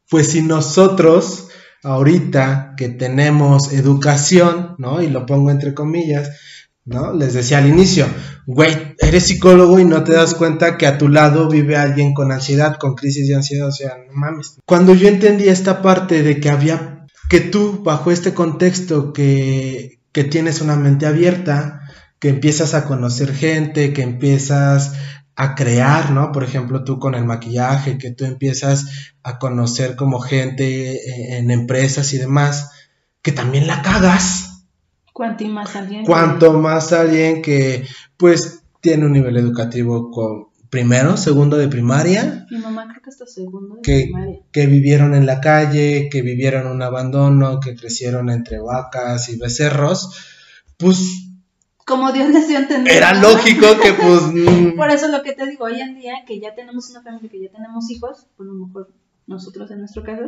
pues si nosotros ahorita que tenemos educación, ¿no? Y lo pongo entre comillas, ¿no? Les decía al inicio, güey, eres psicólogo y no te das cuenta que a tu lado vive alguien con ansiedad, con crisis de ansiedad, o sea, no mames. Cuando yo entendí esta parte de que había, que tú, bajo este contexto, que, que tienes una mente abierta, que empiezas a conocer gente, que empiezas a crear, ¿no? Por ejemplo, tú con el maquillaje, que tú empiezas a conocer como gente en empresas y demás, que también la cagas, Cuanto más alguien. Cuanto más alguien que, pues, tiene un nivel educativo con primero, segundo de primaria. Mi mamá creo que está segundo de que, primaria. Que vivieron en la calle, que vivieron un abandono, que crecieron entre vacas y becerros, pues como Dios les dio a entender. Era lógico que pues... Mm. Por eso lo que te digo, hoy en día que ya tenemos una familia, que ya tenemos hijos, por lo mejor nosotros en nuestro caso,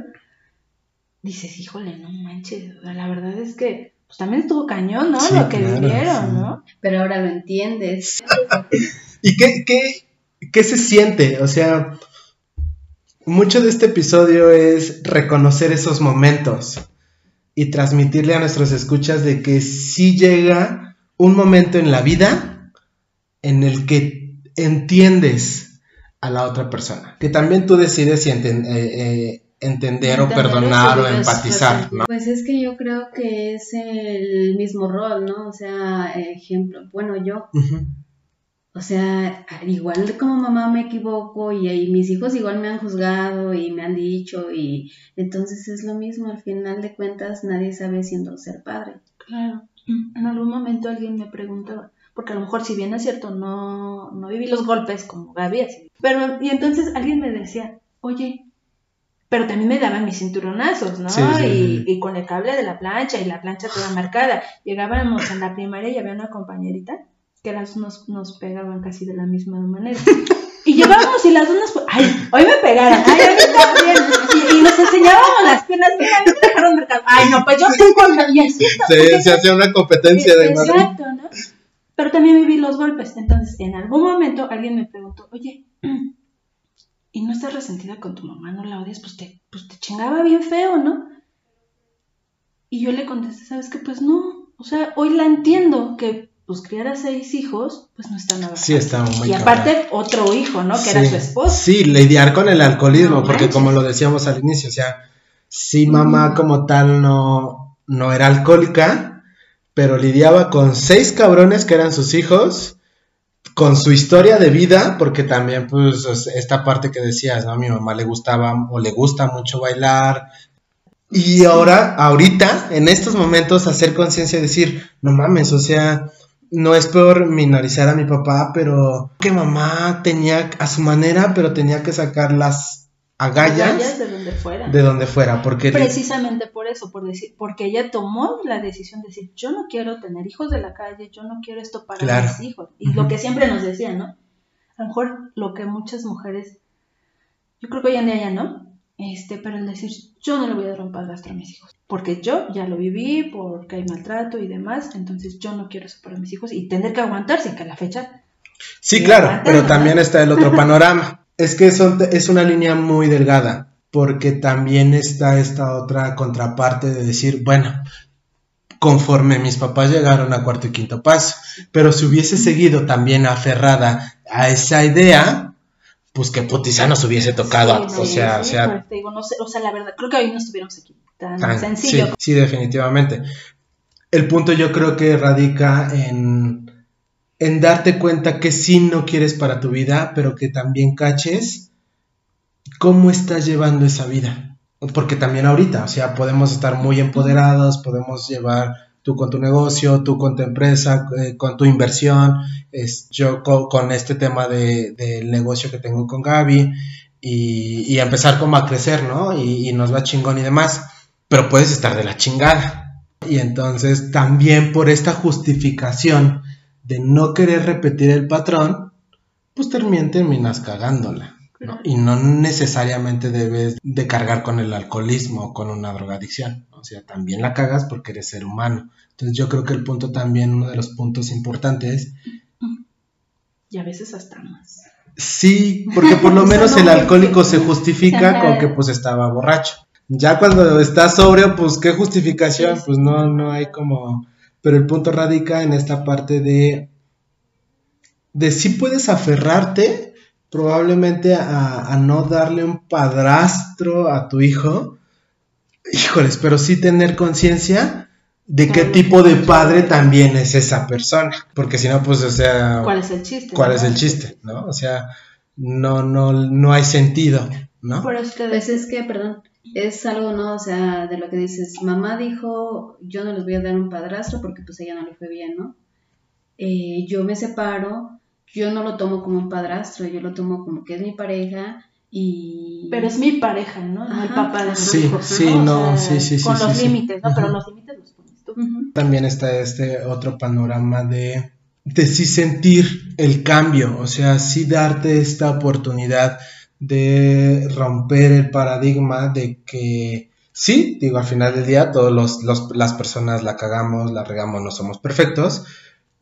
dices, híjole, no manches, la verdad es que pues también estuvo cañón, ¿no? lo que vivieron, ¿no? Pero ahora lo entiendes. ¿Y qué, qué, qué se siente? O sea, mucho de este episodio es reconocer esos momentos y transmitirle a nuestros escuchas de que sí llega un momento en la vida en el que entiendes a la otra persona, que también tú decides si eh, eh, entender o perdonar o empatizar, ¿no? Pues es que yo creo que es el mismo rol, ¿no? O sea, ejemplo, bueno, yo, o sea, igual como mamá me equivoco y, mis hijos igual me han juzgado y me han dicho y entonces es lo mismo, al final de cuentas nadie sabe siendo ser padre. Claro, en algún momento alguien me preguntaba, porque a lo mejor si bien es cierto, no, no viví los golpes como Gaby, así, pero y entonces alguien me decía, oye, pero también me daban mis cinturonazos, ¿no? y, con el cable de la plancha y la plancha toda marcada. Llegábamos en la primaria y había una compañerita que las dos nos, pegaban casi de la misma manera. Y llegábamos y las nos... ¡Ay! Hoy me pegaron. ¡Ay, a mí también! Y, nos enseñábamos las piernas. Mira, a mí me dejaron. ¡Ay, no! Pues yo tengo... Y así, se, se hacía una competencia de Exacto, ¿no? Pero también viví los golpes. Entonces, en algún momento alguien me preguntó, oye, y no estás resentida con tu mamá, no la odias, pues te, pues te chingaba bien feo, ¿no? Y yo le contesté, ¿sabes qué? Pues no, o sea, hoy la entiendo, que pues criar a seis hijos, pues no está nada. Sí, está muy Y aparte, otro hijo, ¿no? Que era su esposo. Sí, lidiar con el alcoholismo, No porque como lo decíamos al inicio, o sea, sí mamá como tal no, no era alcohólica, pero lidiaba con seis cabrones que eran sus hijos, con su historia de vida, porque también pues es- esta parte que decías, ¿no? A mi mamá le gustaba o le gusta mucho bailar. Y ahora, ahorita, en estos momentos, hacer conciencia y decir, no mames, o sea, no es por minorizar a mi papá, pero que mamá tenía a su manera, pero tenía que sacar las agallas Agallas de donde fuera. de donde fuera, porque Precisamente por eso, por decir, porque ella tomó la decisión de decir, yo no quiero tener hijos de la calle, yo no quiero esto para Claro. mis hijos. Y lo que siempre nos decían, ¿no? A lo mejor lo que muchas mujeres, yo creo que hoy en día ya no, este, pero el decir, yo no le voy a dar un padrastro a mis hijos, porque yo ya lo viví, porque hay maltrato y demás, entonces yo no quiero eso para mis hijos y tener que aguantarse, que a la fecha Sí, claro, pero ¿no? también está el otro panorama. Es que son- es una línea muy delgada, porque también está esta otra contraparte de decir, bueno, conforme mis papás llegaron a cuarto y quinto paso, pero si hubiese seguido también aferrada a esa idea, pues que putiza nos hubiese tocado, Sí, o sí, sea, o sea, pues, te digo, no sé, o sea, la verdad, creo que hoy no estuviéramos aquí tan, Tan- sencillo. Sí, sí, definitivamente. El punto yo creo que radica en, en darte cuenta que sí no quieres para tu vida, pero que también caches cómo estás llevando esa vida. Porque también ahorita, o sea, podemos estar muy empoderados, podemos llevar tú con tu negocio, tú con tu empresa, eh, con tu inversión, es, yo co- con, este tema de- del negocio que tengo con Gaby y, y empezar como a crecer, ¿no? Y, y nos va chingón y demás, pero puedes estar de la chingada. Y entonces también por esta justificación de no querer repetir el patrón, pues terminas cagándola. ¿No? Y no necesariamente debes de cargar con el alcoholismo o con una drogadicción. O sea, también la cagas porque eres ser humano. Entonces yo creo que el punto también, uno de los puntos importantes, Y a veces hasta más. sí, porque por lo menos no, el alcohólico se justifica con que pues estaba borracho. Ya cuando estás sobrio, pues qué justificación, pues no, no hay como... Pero el punto radica en esta parte de... De si puedes aferrarte probablemente a, a no darle un padrastro a tu hijo. Híjoles, pero sí tener conciencia de qué tipo de padre también es esa persona. Porque si no, pues, o sea... ¿Cuál es el chiste? ¿Cuál no? es el chiste? ¿No? O sea, no, no, no hay sentido, ¿no? Por eso te Pues decía, es que, perdón, es algo, ¿no? O sea, de lo que dices, mamá dijo, yo no les voy a dar un padrastro porque pues ella no le fue bien, ¿no? Eh, yo me separo, yo no lo tomo como un padrastro, yo lo tomo como que es mi pareja y... pero es mi pareja, ¿no? No el Ajá. papá de mis Sí, hijos, sí, no, sea, sí, sí, sí, Con sí, los sí. límites, ¿no? Pero los límites los pones tú. También está este otro panorama de, de sí sentir el cambio, o sea, sí darte esta oportunidad de romper el paradigma de que sí, digo, al final del día todos los, los- las personas la cagamos, la regamos, no somos perfectos,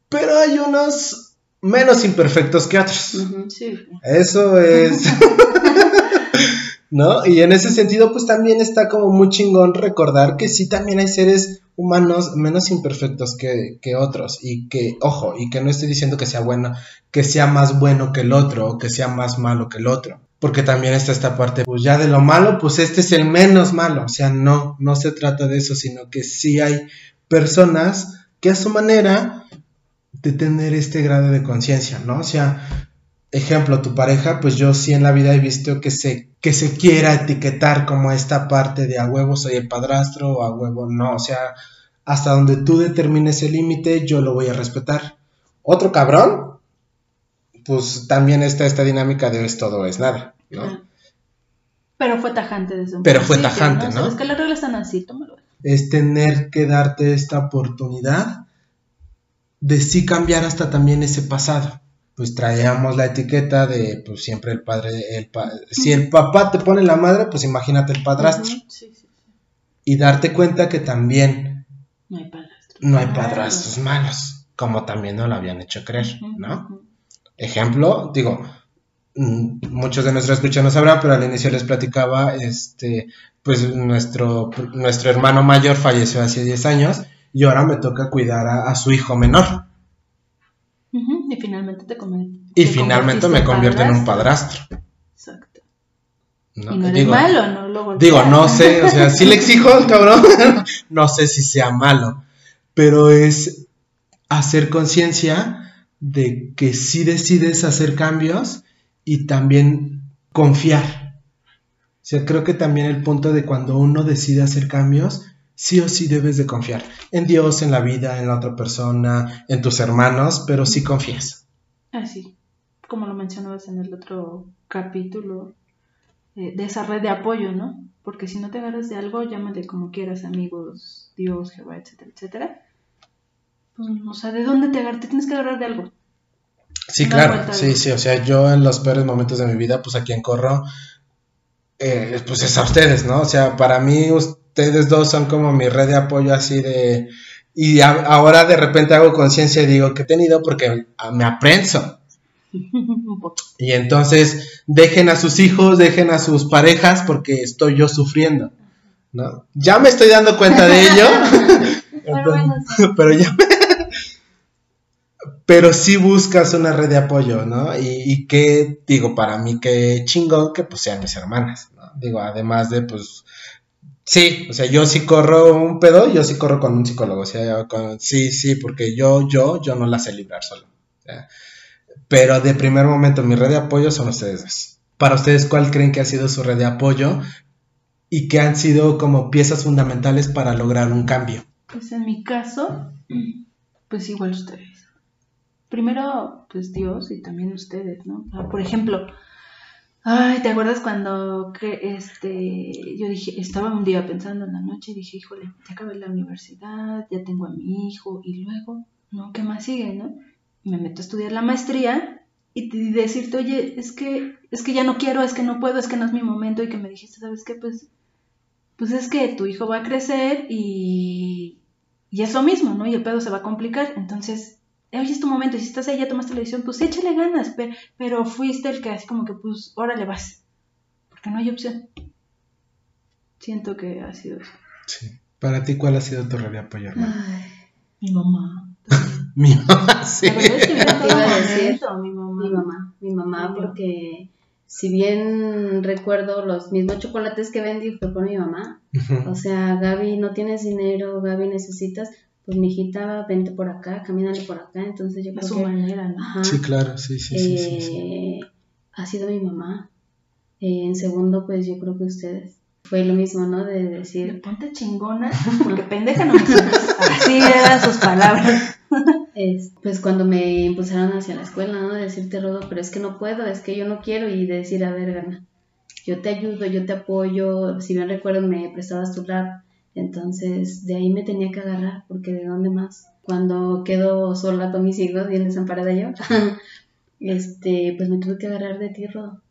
pero hay unos menos imperfectos que otros. Sí. Eso es. ¿No? Y en ese sentido, pues también está como muy chingón recordar que sí también hay seres humanos menos imperfectos que, que otros. Y que, ojo, y que no estoy diciendo que sea bueno, que sea más bueno que el otro, o que sea más malo que el otro. Porque también está esta parte, pues ya de lo malo, pues este es el menos malo. O sea, no, no se trata de eso, sino que sí hay personas que a su manera de tener este grado de conciencia, ¿no? O sea, ejemplo, tu pareja, pues yo sí en la vida he visto que se, que se quiera etiquetar como esta parte de a huevo soy el padrastro o a huevo no, o sea, hasta donde tú determines el límite, yo lo voy a respetar. Otro cabrón, pues también está esta dinámica de es todo es nada, ¿no? Pero fue tajante desde un Pero fue tajante, O sea, ¿no? Es que las reglas están así, tómalo. Es tener que darte esta oportunidad de sí cambiar hasta también ese pasado. Pues traíamos la etiqueta de, pues siempre el padre, el pa- si el papá te pone la madre, pues imagínate el padrastro. Sí, sí. Y darte cuenta que también No hay padrastro. no hay padrastros malos, como también nos lo habían hecho creer, ¿no? Ejemplo, digo, mm, muchos de nuestros escuchas no sabrán, pero al inicio les platicaba, este, pues nuestro, nuestro hermano mayor falleció hace 10 años y ahora me toca cuidar a, a su hijo menor. Y finalmente te convierte. Y finalmente me convierte en un padrastro. Exacto. ¿no? y no digo, malo, no lo digo, no sé, o sea, sí le exijo al cabrón, no sé si sea malo, pero es hacer conciencia de que sí decides hacer cambios y también confiar. O sea, creo que también el punto de cuando uno decide hacer cambios, sí o sí debes de confiar en Dios, en la vida, en la otra persona, en tus hermanos, pero sí confías. Así, como lo mencionabas en el otro capítulo, eh, de esa red de apoyo, ¿no? Porque si no te agarras de algo, llámale como quieras, amigos, Dios, Jehová, etcétera, etcétera. Pues, o sea, ¿de dónde te agarras? Te tienes que agarrar de algo. Sí, claro, sí, de- sí, o sea, yo en los peores momentos de mi vida, pues a quien corro, eh, pues es a ustedes, ¿no? O sea, para mí ustedes dos son como mi red de apoyo así de... Y a- ahora de repente hago conciencia y digo que he tenido porque me aprenso. Y entonces dejen a sus hijos, dejen a sus parejas porque estoy yo sufriendo, ¿no? Ya me estoy dando cuenta de ello. Pero ya pero sí buscas una red de apoyo, ¿no? Y, y que, digo, para mí que chingón que pues sean mis hermanas, ¿no? Digo, además de, pues, sí, o sea, yo sí corro un pedo, yo sí corro con un psicólogo, o sea, con- sí, sí, porque yo, yo, yo no la sé librar solo. pero de primer momento, mi red de apoyo son ustedes. Para ustedes, ¿cuál creen que ha sido su red de apoyo? Y que han sido como piezas fundamentales para lograr un cambio. Pues en mi caso, pues igual ustedes. Primero, pues Dios y también ustedes, ¿no? Por ejemplo, ay, ¿te acuerdas cuando este yo dije, estaba un día pensando en la noche y dije, híjole, ya acabé la universidad, ya tengo a mi hijo y luego, ¿no? ¿Qué más sigue, no? Me meto a estudiar la maestría y decirte, oye, es que es que ya no quiero, es que no puedo, es que no es mi momento y que me dijiste, ¿sabes qué? Pues pues es que tu hijo va a crecer y, y es lo mismo, ¿no? Y el pedo se va a complicar. Entonces, hoy es tu momento. y Si estás ahí, ya tomaste la decisión, pues échale ganas. pe- Pero, fuiste el que así como que, pues, órale vas. Porque no hay opción. Siento que ha sido eso. Sí. Para ti, ¿cuál ha sido tu red de apoyo, hermano? Ay, Mi mamá. Mi mamá, sí. La verdad es que Iba a decir, mi mamá. mi mamá, mi mamá, porque si bien recuerdo los mismos chocolates que vendí fue por mi mamá. O sea, Gaby, no tienes dinero, Gaby, necesitas, pues mi hijita, vente por acá, camínale por acá. Entonces yo A creo su que manera, ¿no? ajá, Sí, claro, sí, sí, sí, sí, sí. eh, ha sido mi mamá. Eh, en segundo, pues yo creo que ustedes. Fue lo mismo, ¿no? De De decir, ponte chingona, porque pendeja no me. Así eran sus palabras. es, pues cuando me impulsaron hacia la escuela, ¿no? De decirte, Rodo, pero es que no puedo, es que yo no quiero. Y de decir, a ver, gana, yo te ayudo, yo te apoyo. Si bien recuerdo, me prestabas tu lab. Entonces, de ahí me tenía que agarrar, porque ¿de dónde más? Cuando quedo sola con mis hijos, bien desamparada yo, este, pues me tuve que agarrar de ti, Rodo.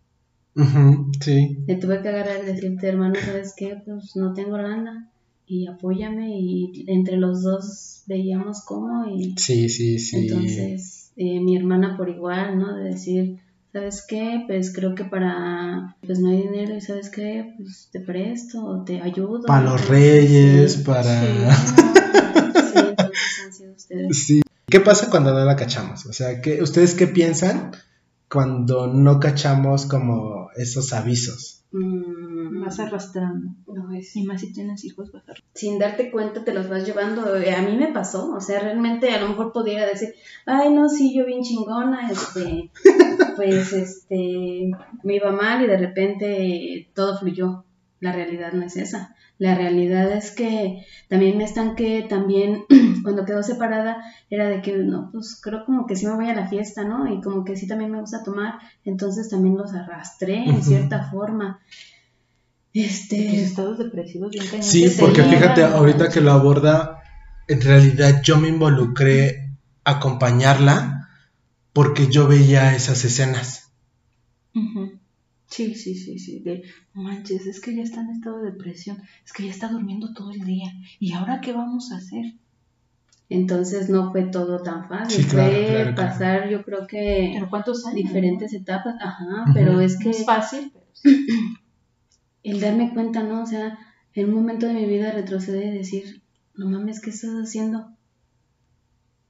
Ujú, sí. Me tuve que agarrar y decirte, hermano, ¿sabes qué? Pues no tengo lana y apóyame y entre los dos veíamos cómo y Sí, sí, sí. entonces eh, mi hermana por igual, ¿no? De decir, ¿sabes qué? Pues creo que para, pues no hay dinero y ¿sabes qué? Pues te presto o te ayudo. para ¿no? los reyes, Sí. para... Sí, entonces han sido ustedes. Sí. ¿Qué pasa cuando no la cachamos? O sea, ¿qué, ¿ustedes qué piensan cuando no cachamos como esos avisos? Mm, Vas arrastrando. no, es- Y más si tienes hijos, vas arrastrando. sin darte cuenta te los vas llevando. Eh, A mí me pasó, o sea, realmente a lo mejor pudiera decir, ay, no, sí, yo bien chingona, este, pues, este, me iba mal y de repente todo fluyó. La realidad no es esa. La realidad es que también me estanqué, también cuando quedó separada era de que, no, pues creo como que sí me voy a la fiesta, ¿no? Y como que sí también me gusta tomar, entonces también los arrastré en cierta forma. Tus Este, estados depresivos bien cañón Sí, porque fíjate, a- ahorita que lo aborda, en realidad yo me involucré a acompañarla porque yo veía esas escenas. Ujú. Sí, sí, sí, sí. De, "No manches, es que ya está en estado de depresión, es que ya está durmiendo todo el día. ¿Y ahora qué vamos a hacer? Entonces no fue todo tan fácil, Sí, claro, fue claro, claro. pasar yo creo que ¿Pero cuántos años? diferentes etapas, ajá, pero es No que es fácil, pero sí. el darme cuenta, ¿no? O sea, en un momento de mi vida retroceder y decir, no mames, ¿qué estás haciendo?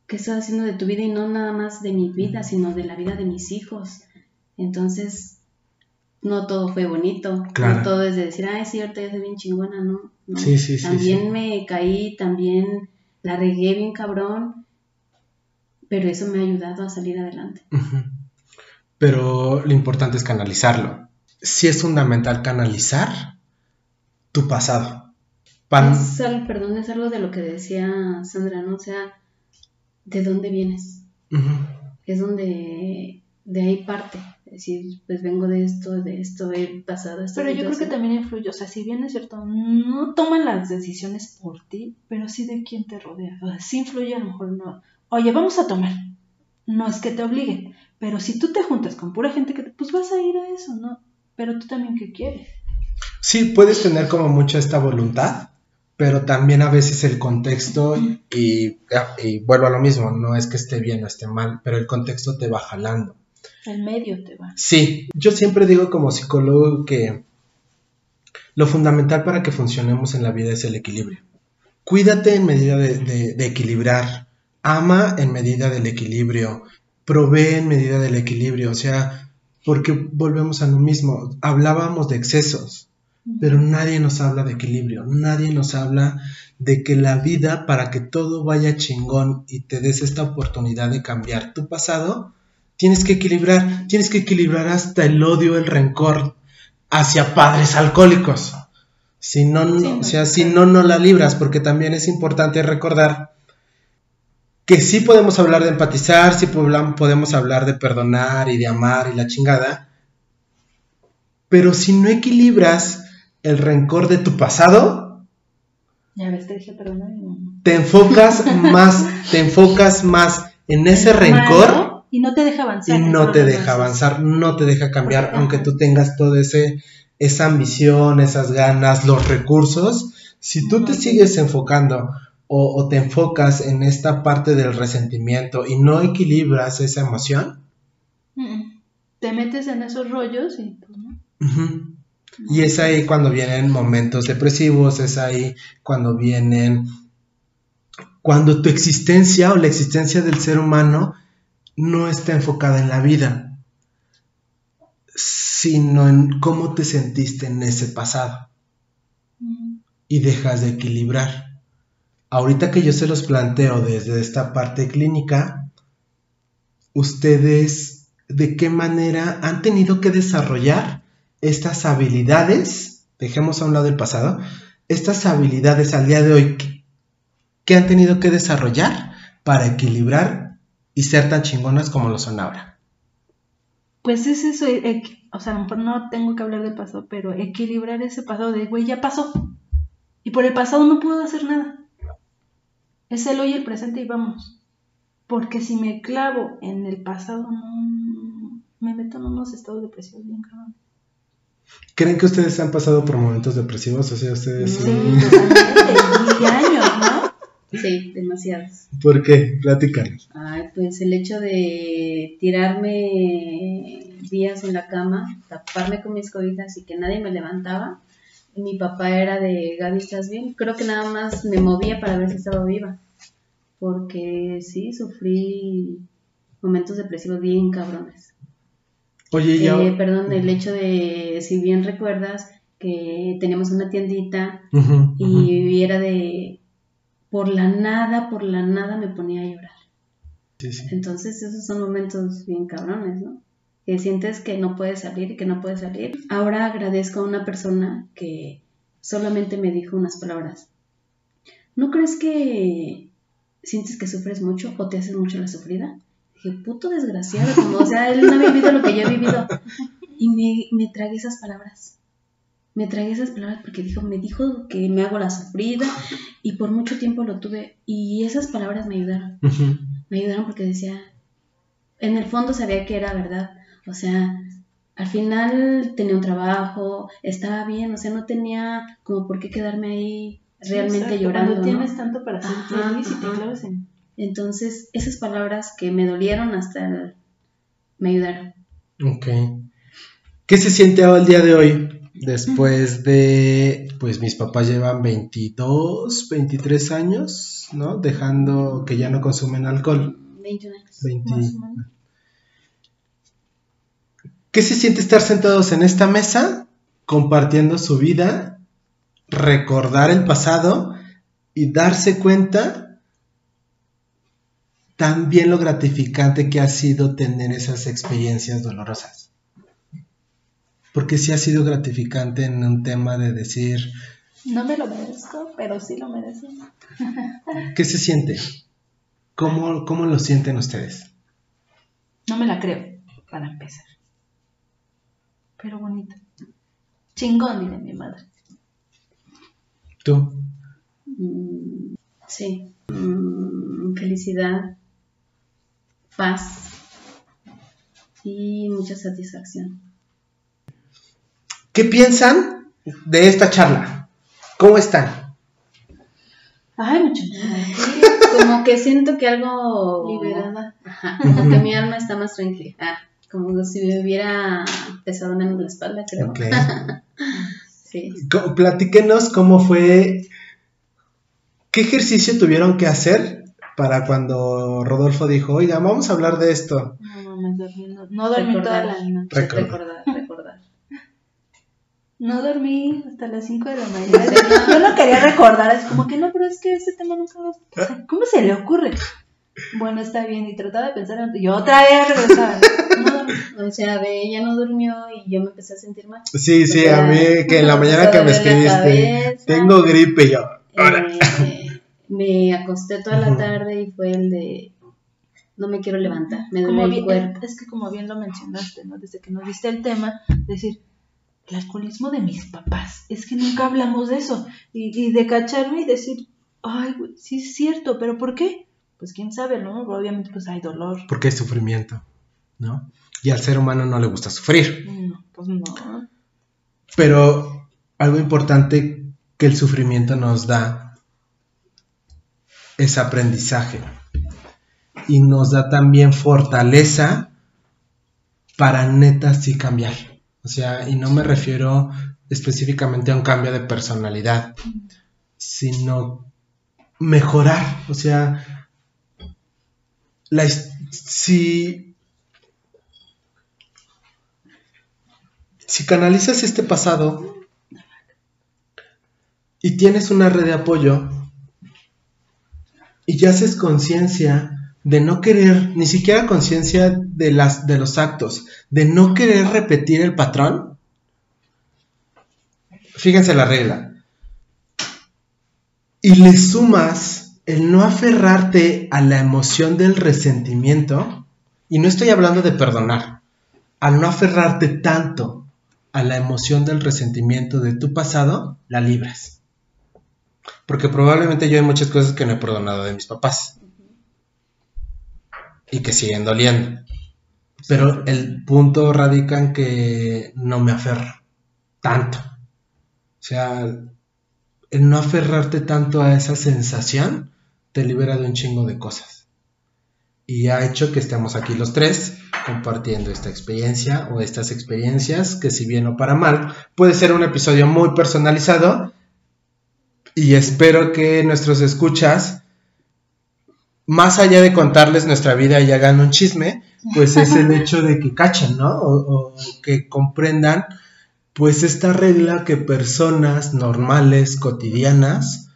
qué estás haciendo de tu vida y no nada más de mi vida, sino de la vida de mis hijos. Entonces, no todo fue bonito, Claro. no todo es de decir, ay, sí, ahorita ya soy bien chingona, no. no. Sí, sí, sí, También sí. me caí, también la regué bien cabrón, pero eso me ha ayudado a salir adelante. Pero lo importante es canalizarlo. Sí es fundamental canalizar tu pasado. Pan- Es al- perdón, es algo de lo que decía Sandra, ¿no? O sea, ¿de dónde vienes? Es donde de ahí parte. Es decir, pues vengo de esto, de esto, he pasado esto. Pero yo creo que también influye, o sea, si bien es cierto, no toman las decisiones por ti, pero sí de quién te rodea. O sea, sí influye a lo mejor no. Oye, vamos a tomar. No es que te obliguen, pero si tú te juntas con pura gente que te, pues vas a ir a eso, ¿no? Pero tú también qué quieres. Sí, puedes tener como mucha esta voluntad, pero también a veces el contexto, y, y vuelvo a lo mismo, no es que esté bien o esté mal, pero el contexto te va jalando. El medio te va. Sí, yo siempre digo como psicólogo que lo fundamental para que funcionemos en la vida es el equilibrio. Cuídate en medida de, de- de equilibrar, ama en medida del equilibrio, provee en medida del equilibrio, o sea, porque volvemos a lo mismo, hablábamos de excesos, pero nadie nos habla de equilibrio, nadie nos habla de que la vida para que todo vaya chingón y te des esta oportunidad de cambiar tu pasado, tienes que equilibrar, tienes que equilibrar hasta el odio, el rencor hacia padres alcohólicos. Si no, no- Sí, o sea, si no, no la libras, porque también es importante recordar que sí podemos hablar de empatizar, sí podemos hablar de perdonar y de amar y la chingada, pero si no equilibras el rencor de tu pasado, Ya ves, te dije, no. te enfocas más, te enfocas más en ese rencor Malo, Y no te deja avanzar. y no te deja avanzar, no te deja cambiar, Porque- aunque tú tengas todo ese esa ambición, esas ganas, los recursos, si tú te sigues enfocando o, o te enfocas en esta parte del resentimiento y no equilibras esa emoción, Te metes en esos rollos y pues no. y es ahí cuando vienen momentos depresivos, es ahí cuando vienen, cuando tu existencia o la existencia del ser humano no está enfocada en la vida, sino en cómo te sentiste en ese pasado Mm. y dejas de equilibrar. Ahorita que yo se los planteo desde esta parte clínica, ustedes de qué manera han tenido que desarrollar estas habilidades, dejemos a un lado el pasado, estas habilidades al día de hoy que, han tenido que desarrollar para equilibrar y ser tan chingonas como lo son ahora. Pues es eso, equ- o sea, no tengo que hablar del pasado, pero equilibrar ese pasado de, güey, ya pasó. Y por el pasado no puedo hacer nada. Es el hoy y el presente y vamos. Porque si me clavo en el pasado, no, me meto en unos estados depresivos bien cabrón. ¿Creen que ustedes han pasado por momentos depresivos? O sea, ustedes... Sí, totalmente. Años, ¿no? Sí, demasiados. ¿Por qué? Platícanos. Ay, pues el hecho de tirarme días en la cama, taparme con mis cobijas y que nadie me levantaba. Y mi papá era de, Gaby, ¿estás bien? Creo que nada más me movía para ver si estaba viva. Porque sí, sufrí momentos depresivos bien cabrones. Oye, ya... Eh, perdón, el hecho de, si bien recuerdas, que teníamos una tiendita y era de, por la nada, por la nada me ponía a llorar. Sí, sí. Entonces esos son momentos bien cabrones, ¿no? Que sientes que no puedes salir y que no puedes salir. Ahora agradezco a una persona que solamente me dijo unas palabras. ¿No crees que sientes que sufres mucho o te haces mucho la sufrida? Dije, puto desgraciado, como, o sea, él no ha vivido lo que yo he vivido. Y me, me tragué esas palabras. Me tragué esas palabras porque dijo, me dijo que me hago la sufrida y por mucho tiempo lo tuve. Y esas palabras me ayudaron me ayudaron porque decía, en el fondo sabía que era verdad, o sea, al final tenía un trabajo, estaba bien, o sea, no tenía como por qué quedarme ahí realmente Exacto, llorando. Cuando ¿no? tienes tanto para sentir Ajá, y si te clavas en... Entonces, esas palabras que me dolieron hasta el- me ayudaron. Ok. ¿Qué se siente ahora el día de hoy después de, pues mis papás llevan 22, 23 años, ¿no? Dejando que ya no consumen alcohol. 21 años. 20. Más o menos. ¿Qué se siente estar sentados en esta mesa compartiendo su vida, recordar el pasado y darse cuenta también lo gratificante que ha sido tener esas experiencias dolorosas? Porque sí ha sido gratificante en un tema de decir, No me lo merezco, pero sí lo merezco. ¿qué se siente? ¿Cómo, cómo lo sienten ustedes? No me la creo, para empezar. Pero bonito. Chingón, dice mi madre. ¿Tú? Mm, Sí. Mm, Felicidad, paz y mucha satisfacción. ¿Qué piensan de esta charla? ¿Cómo están? Ay, mucho. Como que siento que algo Liberada. Ajá, como que mi alma está más tranquila. Ah, como si me hubiera pesado menos la espalda, creo. Ok. Sí. Platíquenos cómo fue, qué ejercicio tuvieron que hacer para cuando Rodolfo dijo, oiga, vamos a hablar de esto. No, no, me dormí. No, no dormí toda la noche. Recordar. Recordar, recordar. No dormí hasta las 5 de la mañana. Yo no quería recordar, es como que no, pero es que ese tema nunca lo... o sea, ¿Cómo se le ocurre? Bueno, está bien, y trataba de pensar en... Y otra vez regresaba. No. O sea, de ella no durmió y yo me empecé a sentir mal. Sí, sí, a mí que en la mañana que me escribiste, tengo gripe yo. ahora. Eh, me acosté toda la tarde y fue el de no me quiero levantar, me duele el cuerpo. es que como bien lo mencionaste, ¿no? Desde que nos diste el tema, decir, el alcoholismo de mis papás, es que nunca hablamos de eso. Y, y de cacharme y decir, ay, güey, sí es cierto, pero ¿por qué? Pues quién sabe, ¿no? Obviamente pues hay dolor. Porque hay sufrimiento, ¿no? Y al ser humano no le gusta sufrir. No, pues no. Pero algo importante que el sufrimiento nos da es aprendizaje. Y nos da también fortaleza para neta sí cambiar. O sea, y no me refiero específicamente a un cambio de personalidad, sino mejorar. O sea, la, si, canalizas este pasado y tienes una red de apoyo y ya haces conciencia de no querer, ni siquiera conciencia de los actos, de no querer repetir el patrón. Fíjense la regla. Y le sumas el no aferrarte a la emoción del resentimiento, y no estoy hablando de perdonar, al no aferrarte tanto a la emoción del resentimiento de tu pasado, la libras. Porque probablemente yo hay muchas cosas que no he perdonado de mis papás. Y que siguen doliendo. Pero el punto radica en que no me aferro tanto. O sea, el no aferrarte tanto a esa sensación te libera de un chingo de cosas. Y ha hecho que estemos aquí los tres compartiendo esta experiencia o estas experiencias que si bien o para mal puede ser un episodio muy personalizado y espero que nuestros escuchas más allá de contarles nuestra vida y hagan un chisme pues es el hecho de que cachen no o, o que comprendan pues esta regla que personas normales cotidianas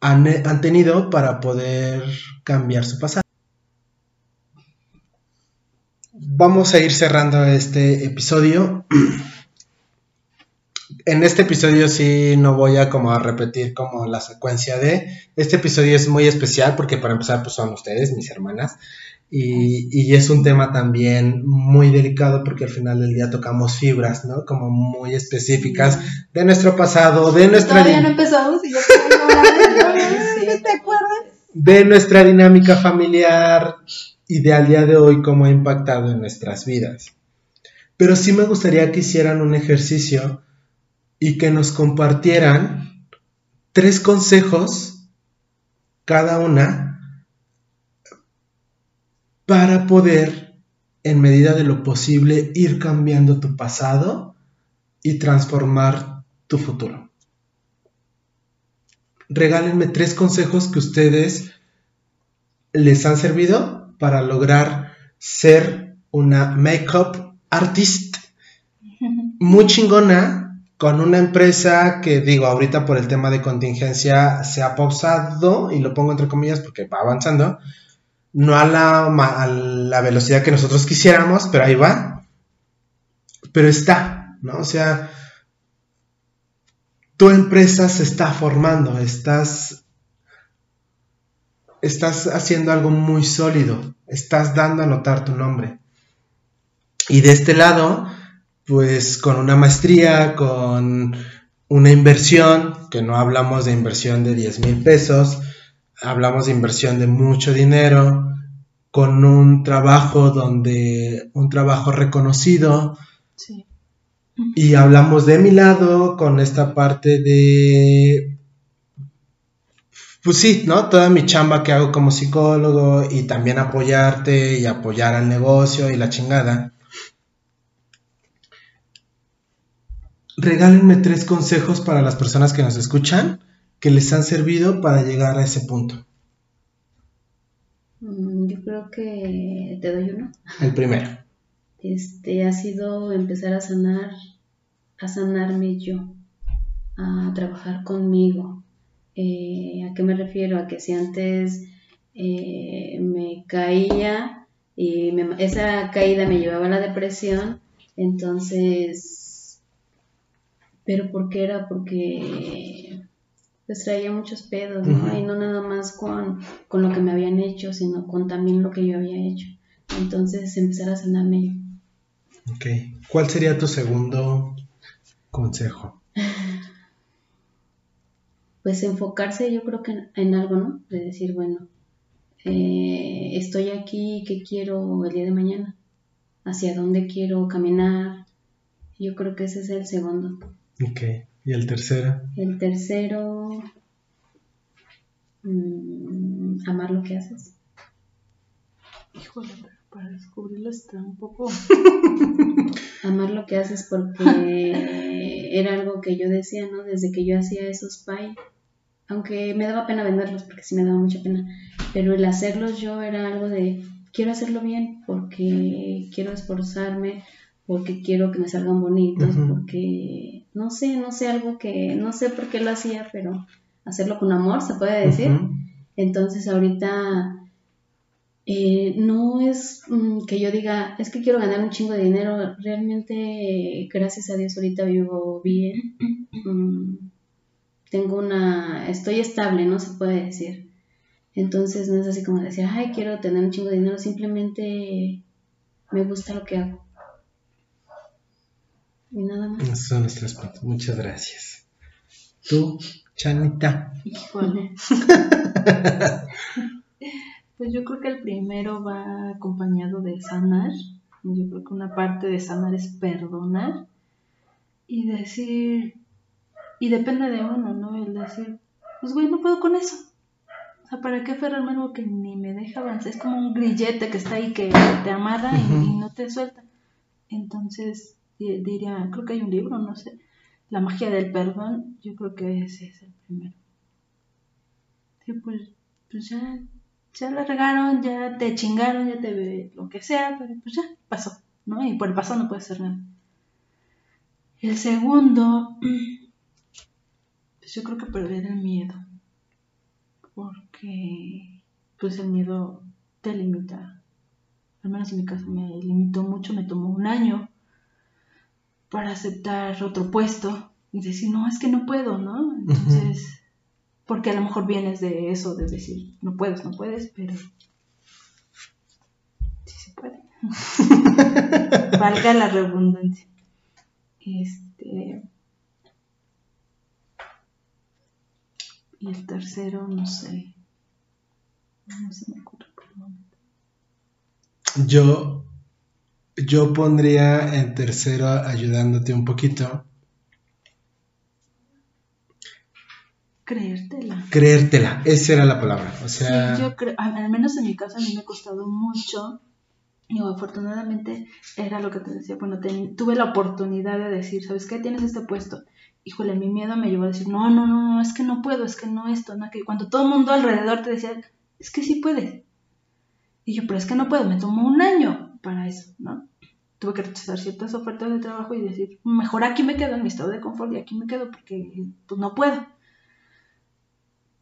han, han tenido para poder cambiar su pasado vamos a ir cerrando este episodio. En este episodio sí no voy a como repetir como la secuencia de... Este episodio es muy especial porque para empezar pues son ustedes, mis hermanas. Y, y es un tema también muy delicado porque al final del día tocamos fibras, ¿no? Como muy específicas de nuestro pasado, de nuestra, Todavía di- no empezamos y yo como, ¿te acuerdas? de nuestra dinámica familiar y de al día de hoy cómo ha impactado en nuestras vidas. Pero sí me gustaría que hicieran un ejercicio y que nos compartieran tres consejos cada una para poder, en medida de lo posible, ir cambiando tu pasado y transformar tu futuro. Regálenme tres consejos que ustedes les han servido para lograr ser una makeup artist muy chingona con una empresa que digo ahorita por el tema de contingencia se ha pausado y lo pongo entre comillas porque va avanzando no a la, a la velocidad que nosotros quisiéramos pero ahí va pero está no o sea tu empresa se está formando estás estás haciendo algo muy sólido, estás dando a notar tu nombre. Y de este lado, pues con una maestría, con una inversión, que no hablamos de inversión de 10 mil pesos, hablamos de inversión de mucho dinero, con un trabajo donde, un trabajo reconocido. Y hablamos de mi lado con esta parte de pues sí, ¿no? Toda mi chamba que hago como psicólogo y también apoyarte y apoyar al negocio y la chingada. Regálenme tres consejos para las personas que nos escuchan que les han servido para llegar a ese punto. Yo creo que te doy uno. El primero. Este ha sido empezar a sanar, a sanarme yo, a trabajar conmigo, eh, ¿A qué me refiero? A que si antes eh, me caía y esa caída me llevaba a la depresión, entonces, ¿pero por qué era? Porque pues traía muchos pedos, ¿no? Y no nada más con, con, lo que me habían hecho, sino con también lo que yo había hecho. Entonces empezar a sanarme yo. Ok. ¿Cuál sería tu segundo consejo? pues enfocarse yo creo que en, algo, ¿no? De decir, bueno, eh, estoy aquí, ¿qué quiero el día de mañana? ¿Hacia dónde quiero caminar? Yo creo que ese es el segundo. Ok, ¿y el tercero? El tercero, mm, amar lo que haces. Híjole, para descubrirlo está un poco... amar lo que haces porque era algo que yo decía, ¿no? Desde que yo hacía esos pay, aunque me daba pena venderlos porque sí me daba mucha pena, pero el hacerlos yo era algo de quiero hacerlo bien porque quiero esforzarme, porque quiero que me salgan bonitos, porque no sé, no sé algo que no sé por qué lo hacía, pero hacerlo con amor se puede decir. Entonces ahorita eh, no es mm, que yo diga, es que quiero ganar un chingo de dinero, realmente gracias a Dios ahorita vivo bien. Mm, tengo una, estoy estable, ¿no? Se puede decir. Entonces no es así como decir, ay, quiero tener un chingo de dinero, simplemente me gusta lo que hago. Y nada más. Son nuestros puntos. Muchas gracias. Tú, Chanita. Híjole. pues yo creo que el primero va acompañado de sanar. Yo creo que una parte de sanar es perdonar y decir, y depende de uno, ¿no? El decir, pues güey, no puedo con eso. O sea, ¿para qué aferrarme algo que ni me deja avanzar? Es como un grillete que está ahí que te amarra y, no te suelta. Entonces, diría, creo que hay un libro, no sé, La magia del perdón, yo creo que ese es el primero. Sí, pues, pues ya, ya la regaron, ya te chingaron, ya te lo que sea, pero pues ya pasó, ¿no? Y por el pasado no puede ser nada. El segundo, Pues yo creo que perder el miedo. Porque pues el miedo te limita. Al menos en mi caso me limitó mucho, me tomó un año para aceptar otro puesto y decir, no, es que no puedo, ¿no? Entonces, porque a lo mejor vienes de eso, de decir, no puedes, no puedes, pero sí se puede. Valga la redundancia. Este, Y el tercero, no sé. No se me ocurre por el momento. Yo, yo pondría en tercero, ayudándote un poquito. Creértela. Creértela, esa era la palabra. O sea. Sí, yo creo, al menos en mi caso a mí me ha costado mucho Y afortunadamente era lo que te decía, bueno, tuve la oportunidad de decir, ¿sabes qué? Tienes este puesto. Híjole, mi miedo me llevó a decir, no, no, no, no, es que no puedo, es que no esto, no que Cuando todo el mundo alrededor te decía, es que sí puedes. Y yo, pero es que no puedo, me tomó un año para eso, ¿no? Tuve que rechazar ciertas ofertas de trabajo y decir, mejor aquí me quedo en mi estado de confort y aquí me quedo porque pues no puedo.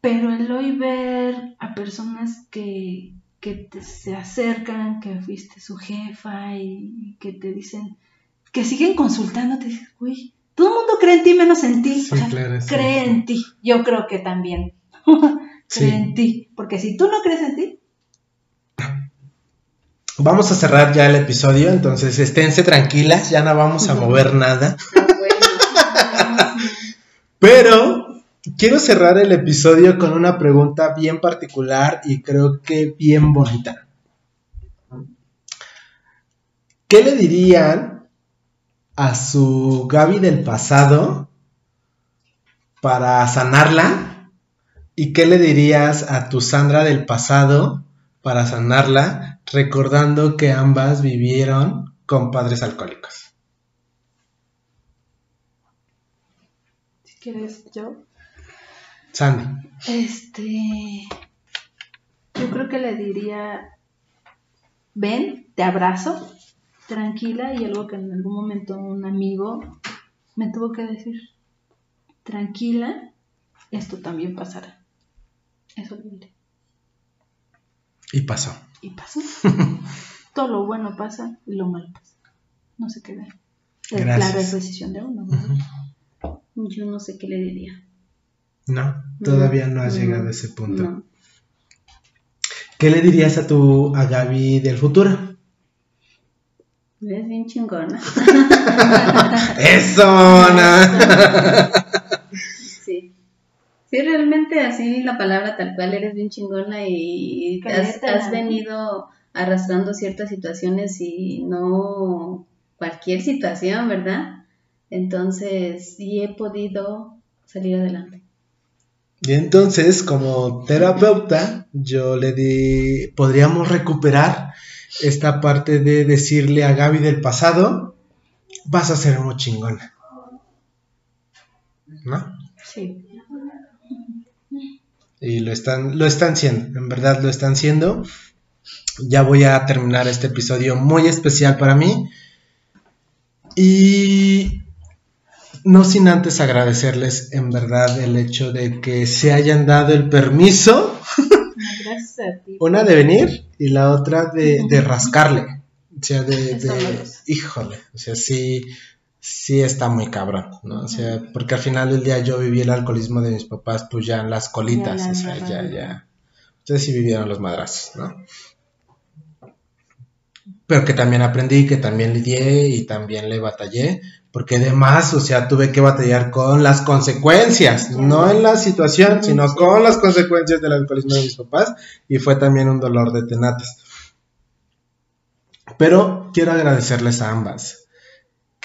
Pero el hoy ver a personas que, que se acercan, que fuiste su jefa y, que te dicen, que siguen consultando, te dicen, uy, todo el mundo cree en ti menos en ti. cree en ti. Yo creo que también. cree en ti. Porque si tú no crees en ti. Vamos a cerrar ya el episodio, entonces esténse tranquilas, ya no vamos a mover nada. Pero quiero cerrar el episodio con una pregunta bien particular y creo que bien bonita. ¿Qué le dirían a su Gaby del pasado para sanarla? ¿Y qué le dirías a tu Sandra del pasado para sanarla, recordando que ambas vivieron con padres alcohólicos? Si quieres, yo. Sandy. Este, yo creo que le diría, ven, te abrazo, tranquila, y algo que en algún momento un amigo me tuvo que decir, tranquila, esto también pasará. Eso le diré. Y pasó. Y pasó. Todo lo bueno pasa y lo malo pasa. No se queda. Es la decisión de uno. Yo no sé qué le diría. No, todavía no, has llegado a ese punto. ¿Qué le dirías a tu a Gaby del futuro? Es bien chingona. ¡Eso! sí. Sí, realmente así la palabra tal cual, eres bien chingona y has, has venido arrastrando ciertas situaciones y no cualquier situación, ¿verdad? Entonces sí he podido salir adelante. Y entonces, como terapeuta, yo le di, podríamos recuperar esta parte de decirle a Gaby del pasado, vas a ser muy chingona. ¿No? Sí. Y lo están, lo están siendo, en verdad lo están siendo. Ya voy a terminar este episodio muy especial para mí. Y no sin antes agradecerles en verdad el hecho de que se hayan dado el permiso. Una de venir y la otra de, rascarle. O sea, de, híjole, o sea, sí, sí está muy cabrón, ¿no? O sea, porque al final del día yo viví el alcoholismo de mis papás, pues ya en las colitas, o sea, ya, ya. Ustedes sí vivieron los madrazos, ¿no? Pero que también aprendí, que también lidié y también le batallé, porque además, o sea, tuve que batallar con las consecuencias, no en la situación, sino con las consecuencias del alcoholismo de mis papás, y fue también un dolor de tenates. Pero quiero agradecerles a ambas,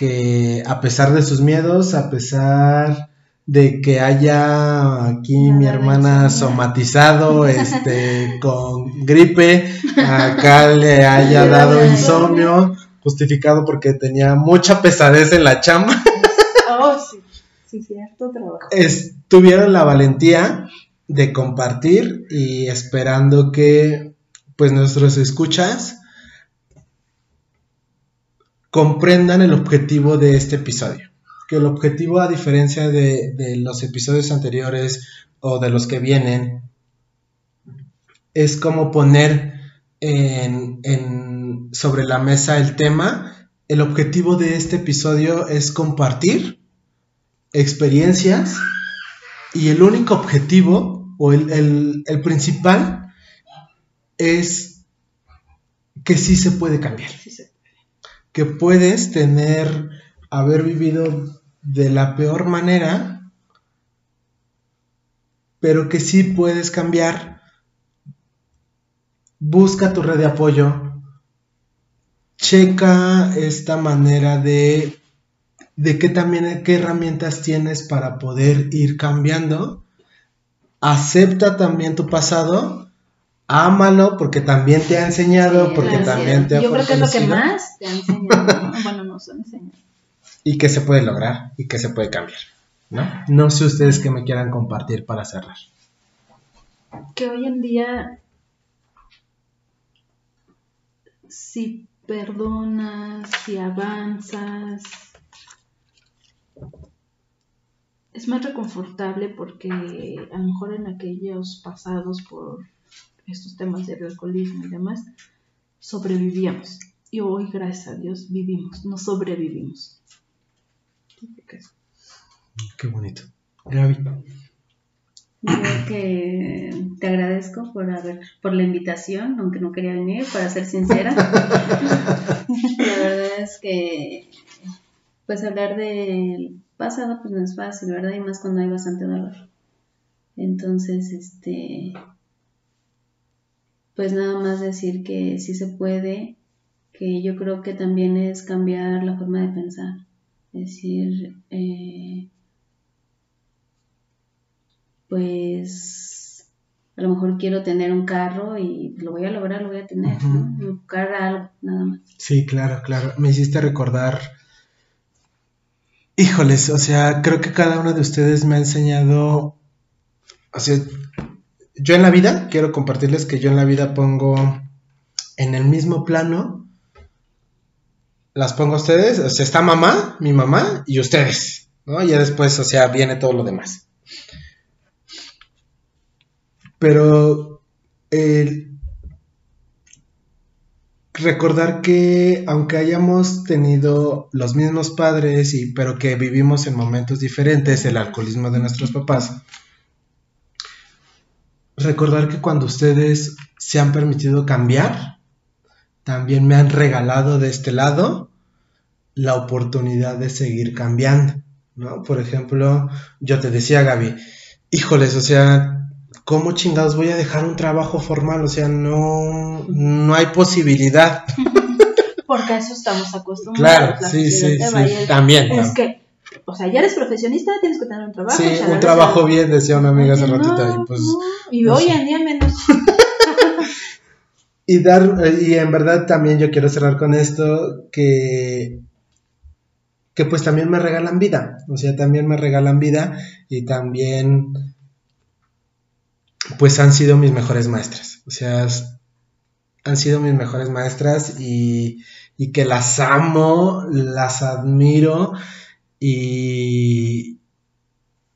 que a pesar de sus miedos, a pesar de que haya aquí mi hermana somatizado este con gripe, acá le haya dado insomnio, justificado porque tenía mucha pesadez en la chamba. Oh, sí, sí, cierto trabajo. tuvieron la valentía de compartir y esperando que pues nuestros escuchas comprendan el objetivo de este episodio. Que el objetivo, a diferencia de, los episodios anteriores o de los que vienen, es como poner en, sobre la mesa el tema. El objetivo de este episodio es compartir experiencias y el único objetivo o el, principal es que sí se puede cambiar. Que puedes tener, haber vivido de la peor manera, pero que sí puedes cambiar. Busca tu red de apoyo, checa esta manera de, de qué también, qué herramientas tienes para poder ir cambiando. Acepta también tu pasado ámalo porque también te ha enseñado, Sí, porque también te ha Yo creo que es lo que más te ha enseñado. ¿no? Bueno, nos ha enseñado. Y que se puede lograr y que se puede cambiar. ¿no? no sé ustedes que me quieran compartir para cerrar. que hoy en día si perdonas, si avanzas, es más reconfortable porque a lo mejor en aquellos pasados por estos temas de alcoholismo y demás, sobrevivíamos. Y hoy, gracias a Dios, vivimos, no sobrevivimos. Qué bonito. Gaby. Yo que te agradezco por haber, por la invitación, aunque no quería venir, para ser sincera. la verdad es que pues hablar del pasado pues no es fácil, ¿verdad? Y más cuando hay bastante dolor. Entonces, este pues nada más decir que sí se puede, que yo creo que también es cambiar la forma de pensar. Es decir, eh, pues a lo mejor quiero tener un carro y lo voy a lograr, lo voy a tener. ¿no? Buscar algo, nada más. Sí, claro, claro. Me hiciste recordar. Híjoles, o sea, creo que cada uno de ustedes me ha enseñado. O sea, yo en la vida, quiero compartirles que yo en la vida pongo en el mismo plano. Las pongo a ustedes, o sea, está mamá, mi mamá y ustedes, ¿no? Y ya después, o sea, viene todo lo demás. Pero recordar que aunque hayamos tenido los mismos padres y pero que vivimos en momentos diferentes el alcoholismo de nuestros papás recordar que cuando ustedes se han permitido cambiar también me han regalado de este lado la oportunidad de seguir cambiando ¿no? por ejemplo yo te decía Gaby híjoles o sea ¿cómo chingados voy a dejar un trabajo formal? O sea, no, no hay posibilidad. Porque a eso estamos acostumbrados. Claro, la sí, sí, sí, también. Es ¿no? que, o sea, ya eres profesionista, tienes que tener un trabajo. Sí, un trabajo bien, decía una amiga hace Oye, ratito. no, y pues, no, Y no hoy sé. en día menos. Y dar, y en verdad también yo quiero cerrar con esto, que, que pues también me regalan vida, o sea, también me regalan vida y también pues han sido mis mejores maestras, o sea, han sido mis mejores maestras y, y que las amo, las admiro y,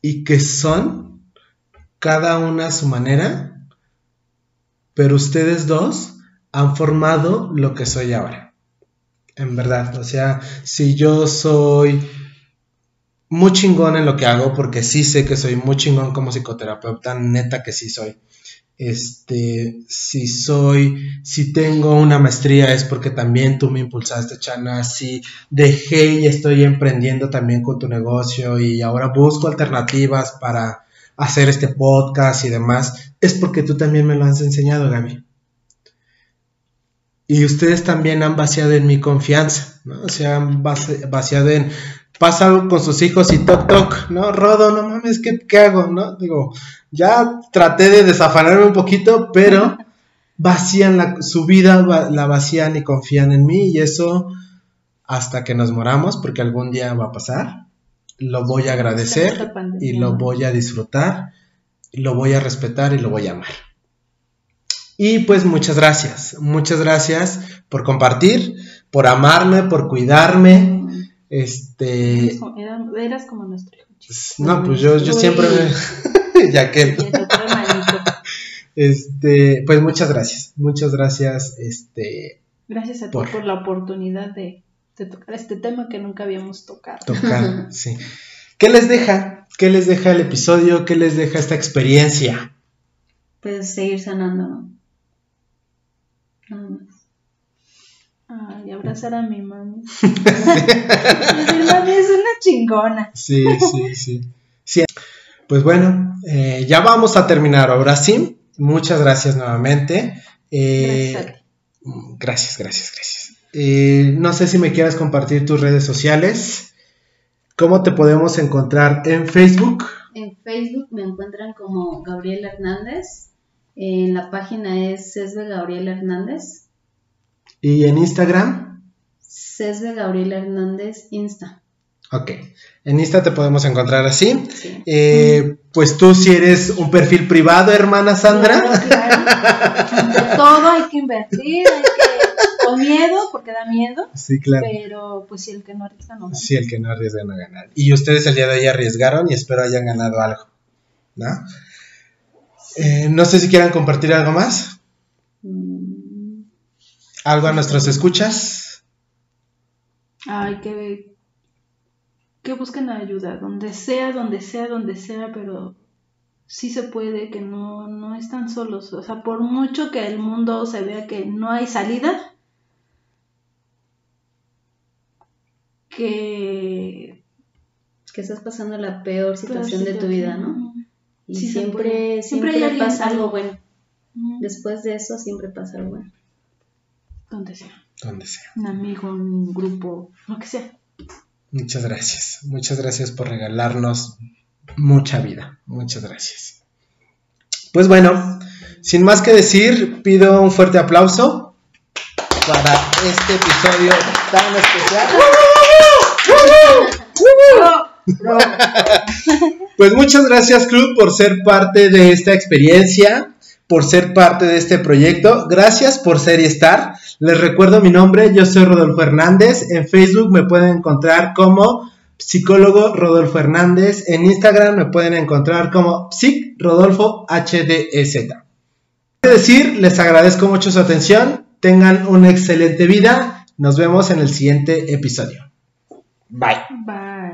y que son cada una a su manera, pero ustedes dos han formado lo que soy ahora. En verdad, o sea, si yo soy muy chingón en lo que hago, porque sí sé que soy muy chingón como psicoterapeuta, neta que sí soy. Este, si soy, si tengo una maestría es porque también tú me impulsaste, Chana. Si dejé y estoy emprendiendo también con tu negocio y ahora busco alternativas para hacer este podcast y demás, es porque tú también me lo has enseñado, Gaby. Y ustedes también han vaciado en mi confianza, ¿no? O sea, han vaci- vaciado en, pasa algo con sus hijos y toc toc, ¿no? Rodo, no mames, ¿qué, qué hago, no? Digo, ya traté de desafanarme un poquito, pero vacían la, su vida, va- la vacían y confían en mí y eso hasta que nos moramos, porque algún día va a pasar, lo voy a agradecer y lo voy a disfrutar, lo voy a respetar y lo voy a amar. Y pues muchas gracias, muchas gracias por compartir, por amarme, por cuidarme. Este, Eras como- era- Eras como nuestro hijo. chico. no, pues yo, yo Uy. siempre me... ya que, este, pues muchas gracias, muchas gracias, este, Gracias a ti Por- por, la oportunidad de, de tocar este tema que nunca habíamos tocado. tocar, sí. ¿Qué les deja? ¿Qué les deja el episodio? ¿Qué les deja esta experiencia? Pues seguir sanando, ¿no? Nada más. Ay, abrazar a mi mami. mi mami es una chingona. Sí, sí, sí. Sí. Pues bueno, eh, ya vamos a terminar ahora sí. Muchas gracias nuevamente. Eh, Gracias gracias, gracias, gracias. Eh, no sé si me quieras compartir tus redes sociales. ¿Cómo te podemos encontrar en Facebook? En Facebook me encuentran como Gabriela Hernández En la página es Cesbe Gabriel Hernández. ¿Y en Instagram? Cesbe Gabriel Hernández Insta. Ok. En Insta te podemos encontrar así. Sí. Eh, pues tú si eres un perfil privado, hermana Sandra. Claro, claro. De todo hay que invertir, hay que, con miedo, porque da miedo, Sí, claro. pero pues si el que no arriesga no gana. Sí, el que no arriesga no gana. Y ustedes el día de hoy arriesgaron y espero hayan ganado algo. ¿No? Eh, no sé si quieran compartir algo más. Mm, ¿Algo a nuestros escuchas? Ay, que, que busquen ayuda, donde sea, donde sea, donde sea, pero sí se puede, que no, no están solos. O sea, por mucho que el mundo se vea que no hay salida, que que estás pasando la peor situación de tu vida, ¿no? Y Sí siempre, siempre, Siempre pasa algo bueno. Después de eso siempre pasa algo bueno. Donde sea, Donde sea. un amigo, un grupo, lo que sea. Muchas gracias. Muchas gracias por regalarnos mucha vida. Muchas gracias. Pues bueno, sin más que decir, pido un fuerte aplauso para este episodio tan especial. Pues muchas gracias Club por ser parte de esta experiencia, por ser parte de este proyecto. Gracias por ser y estar. Les recuerdo mi nombre, yo soy Rodolfo Hernández. En Facebook me pueden encontrar como psicólogo Rodolfo Hernández. En Instagram me pueden encontrar como psic Rodolfo HDZ. Es decir, les agradezco mucho su atención. Tengan una excelente vida. Nos vemos en el siguiente episodio. Bye. Bye.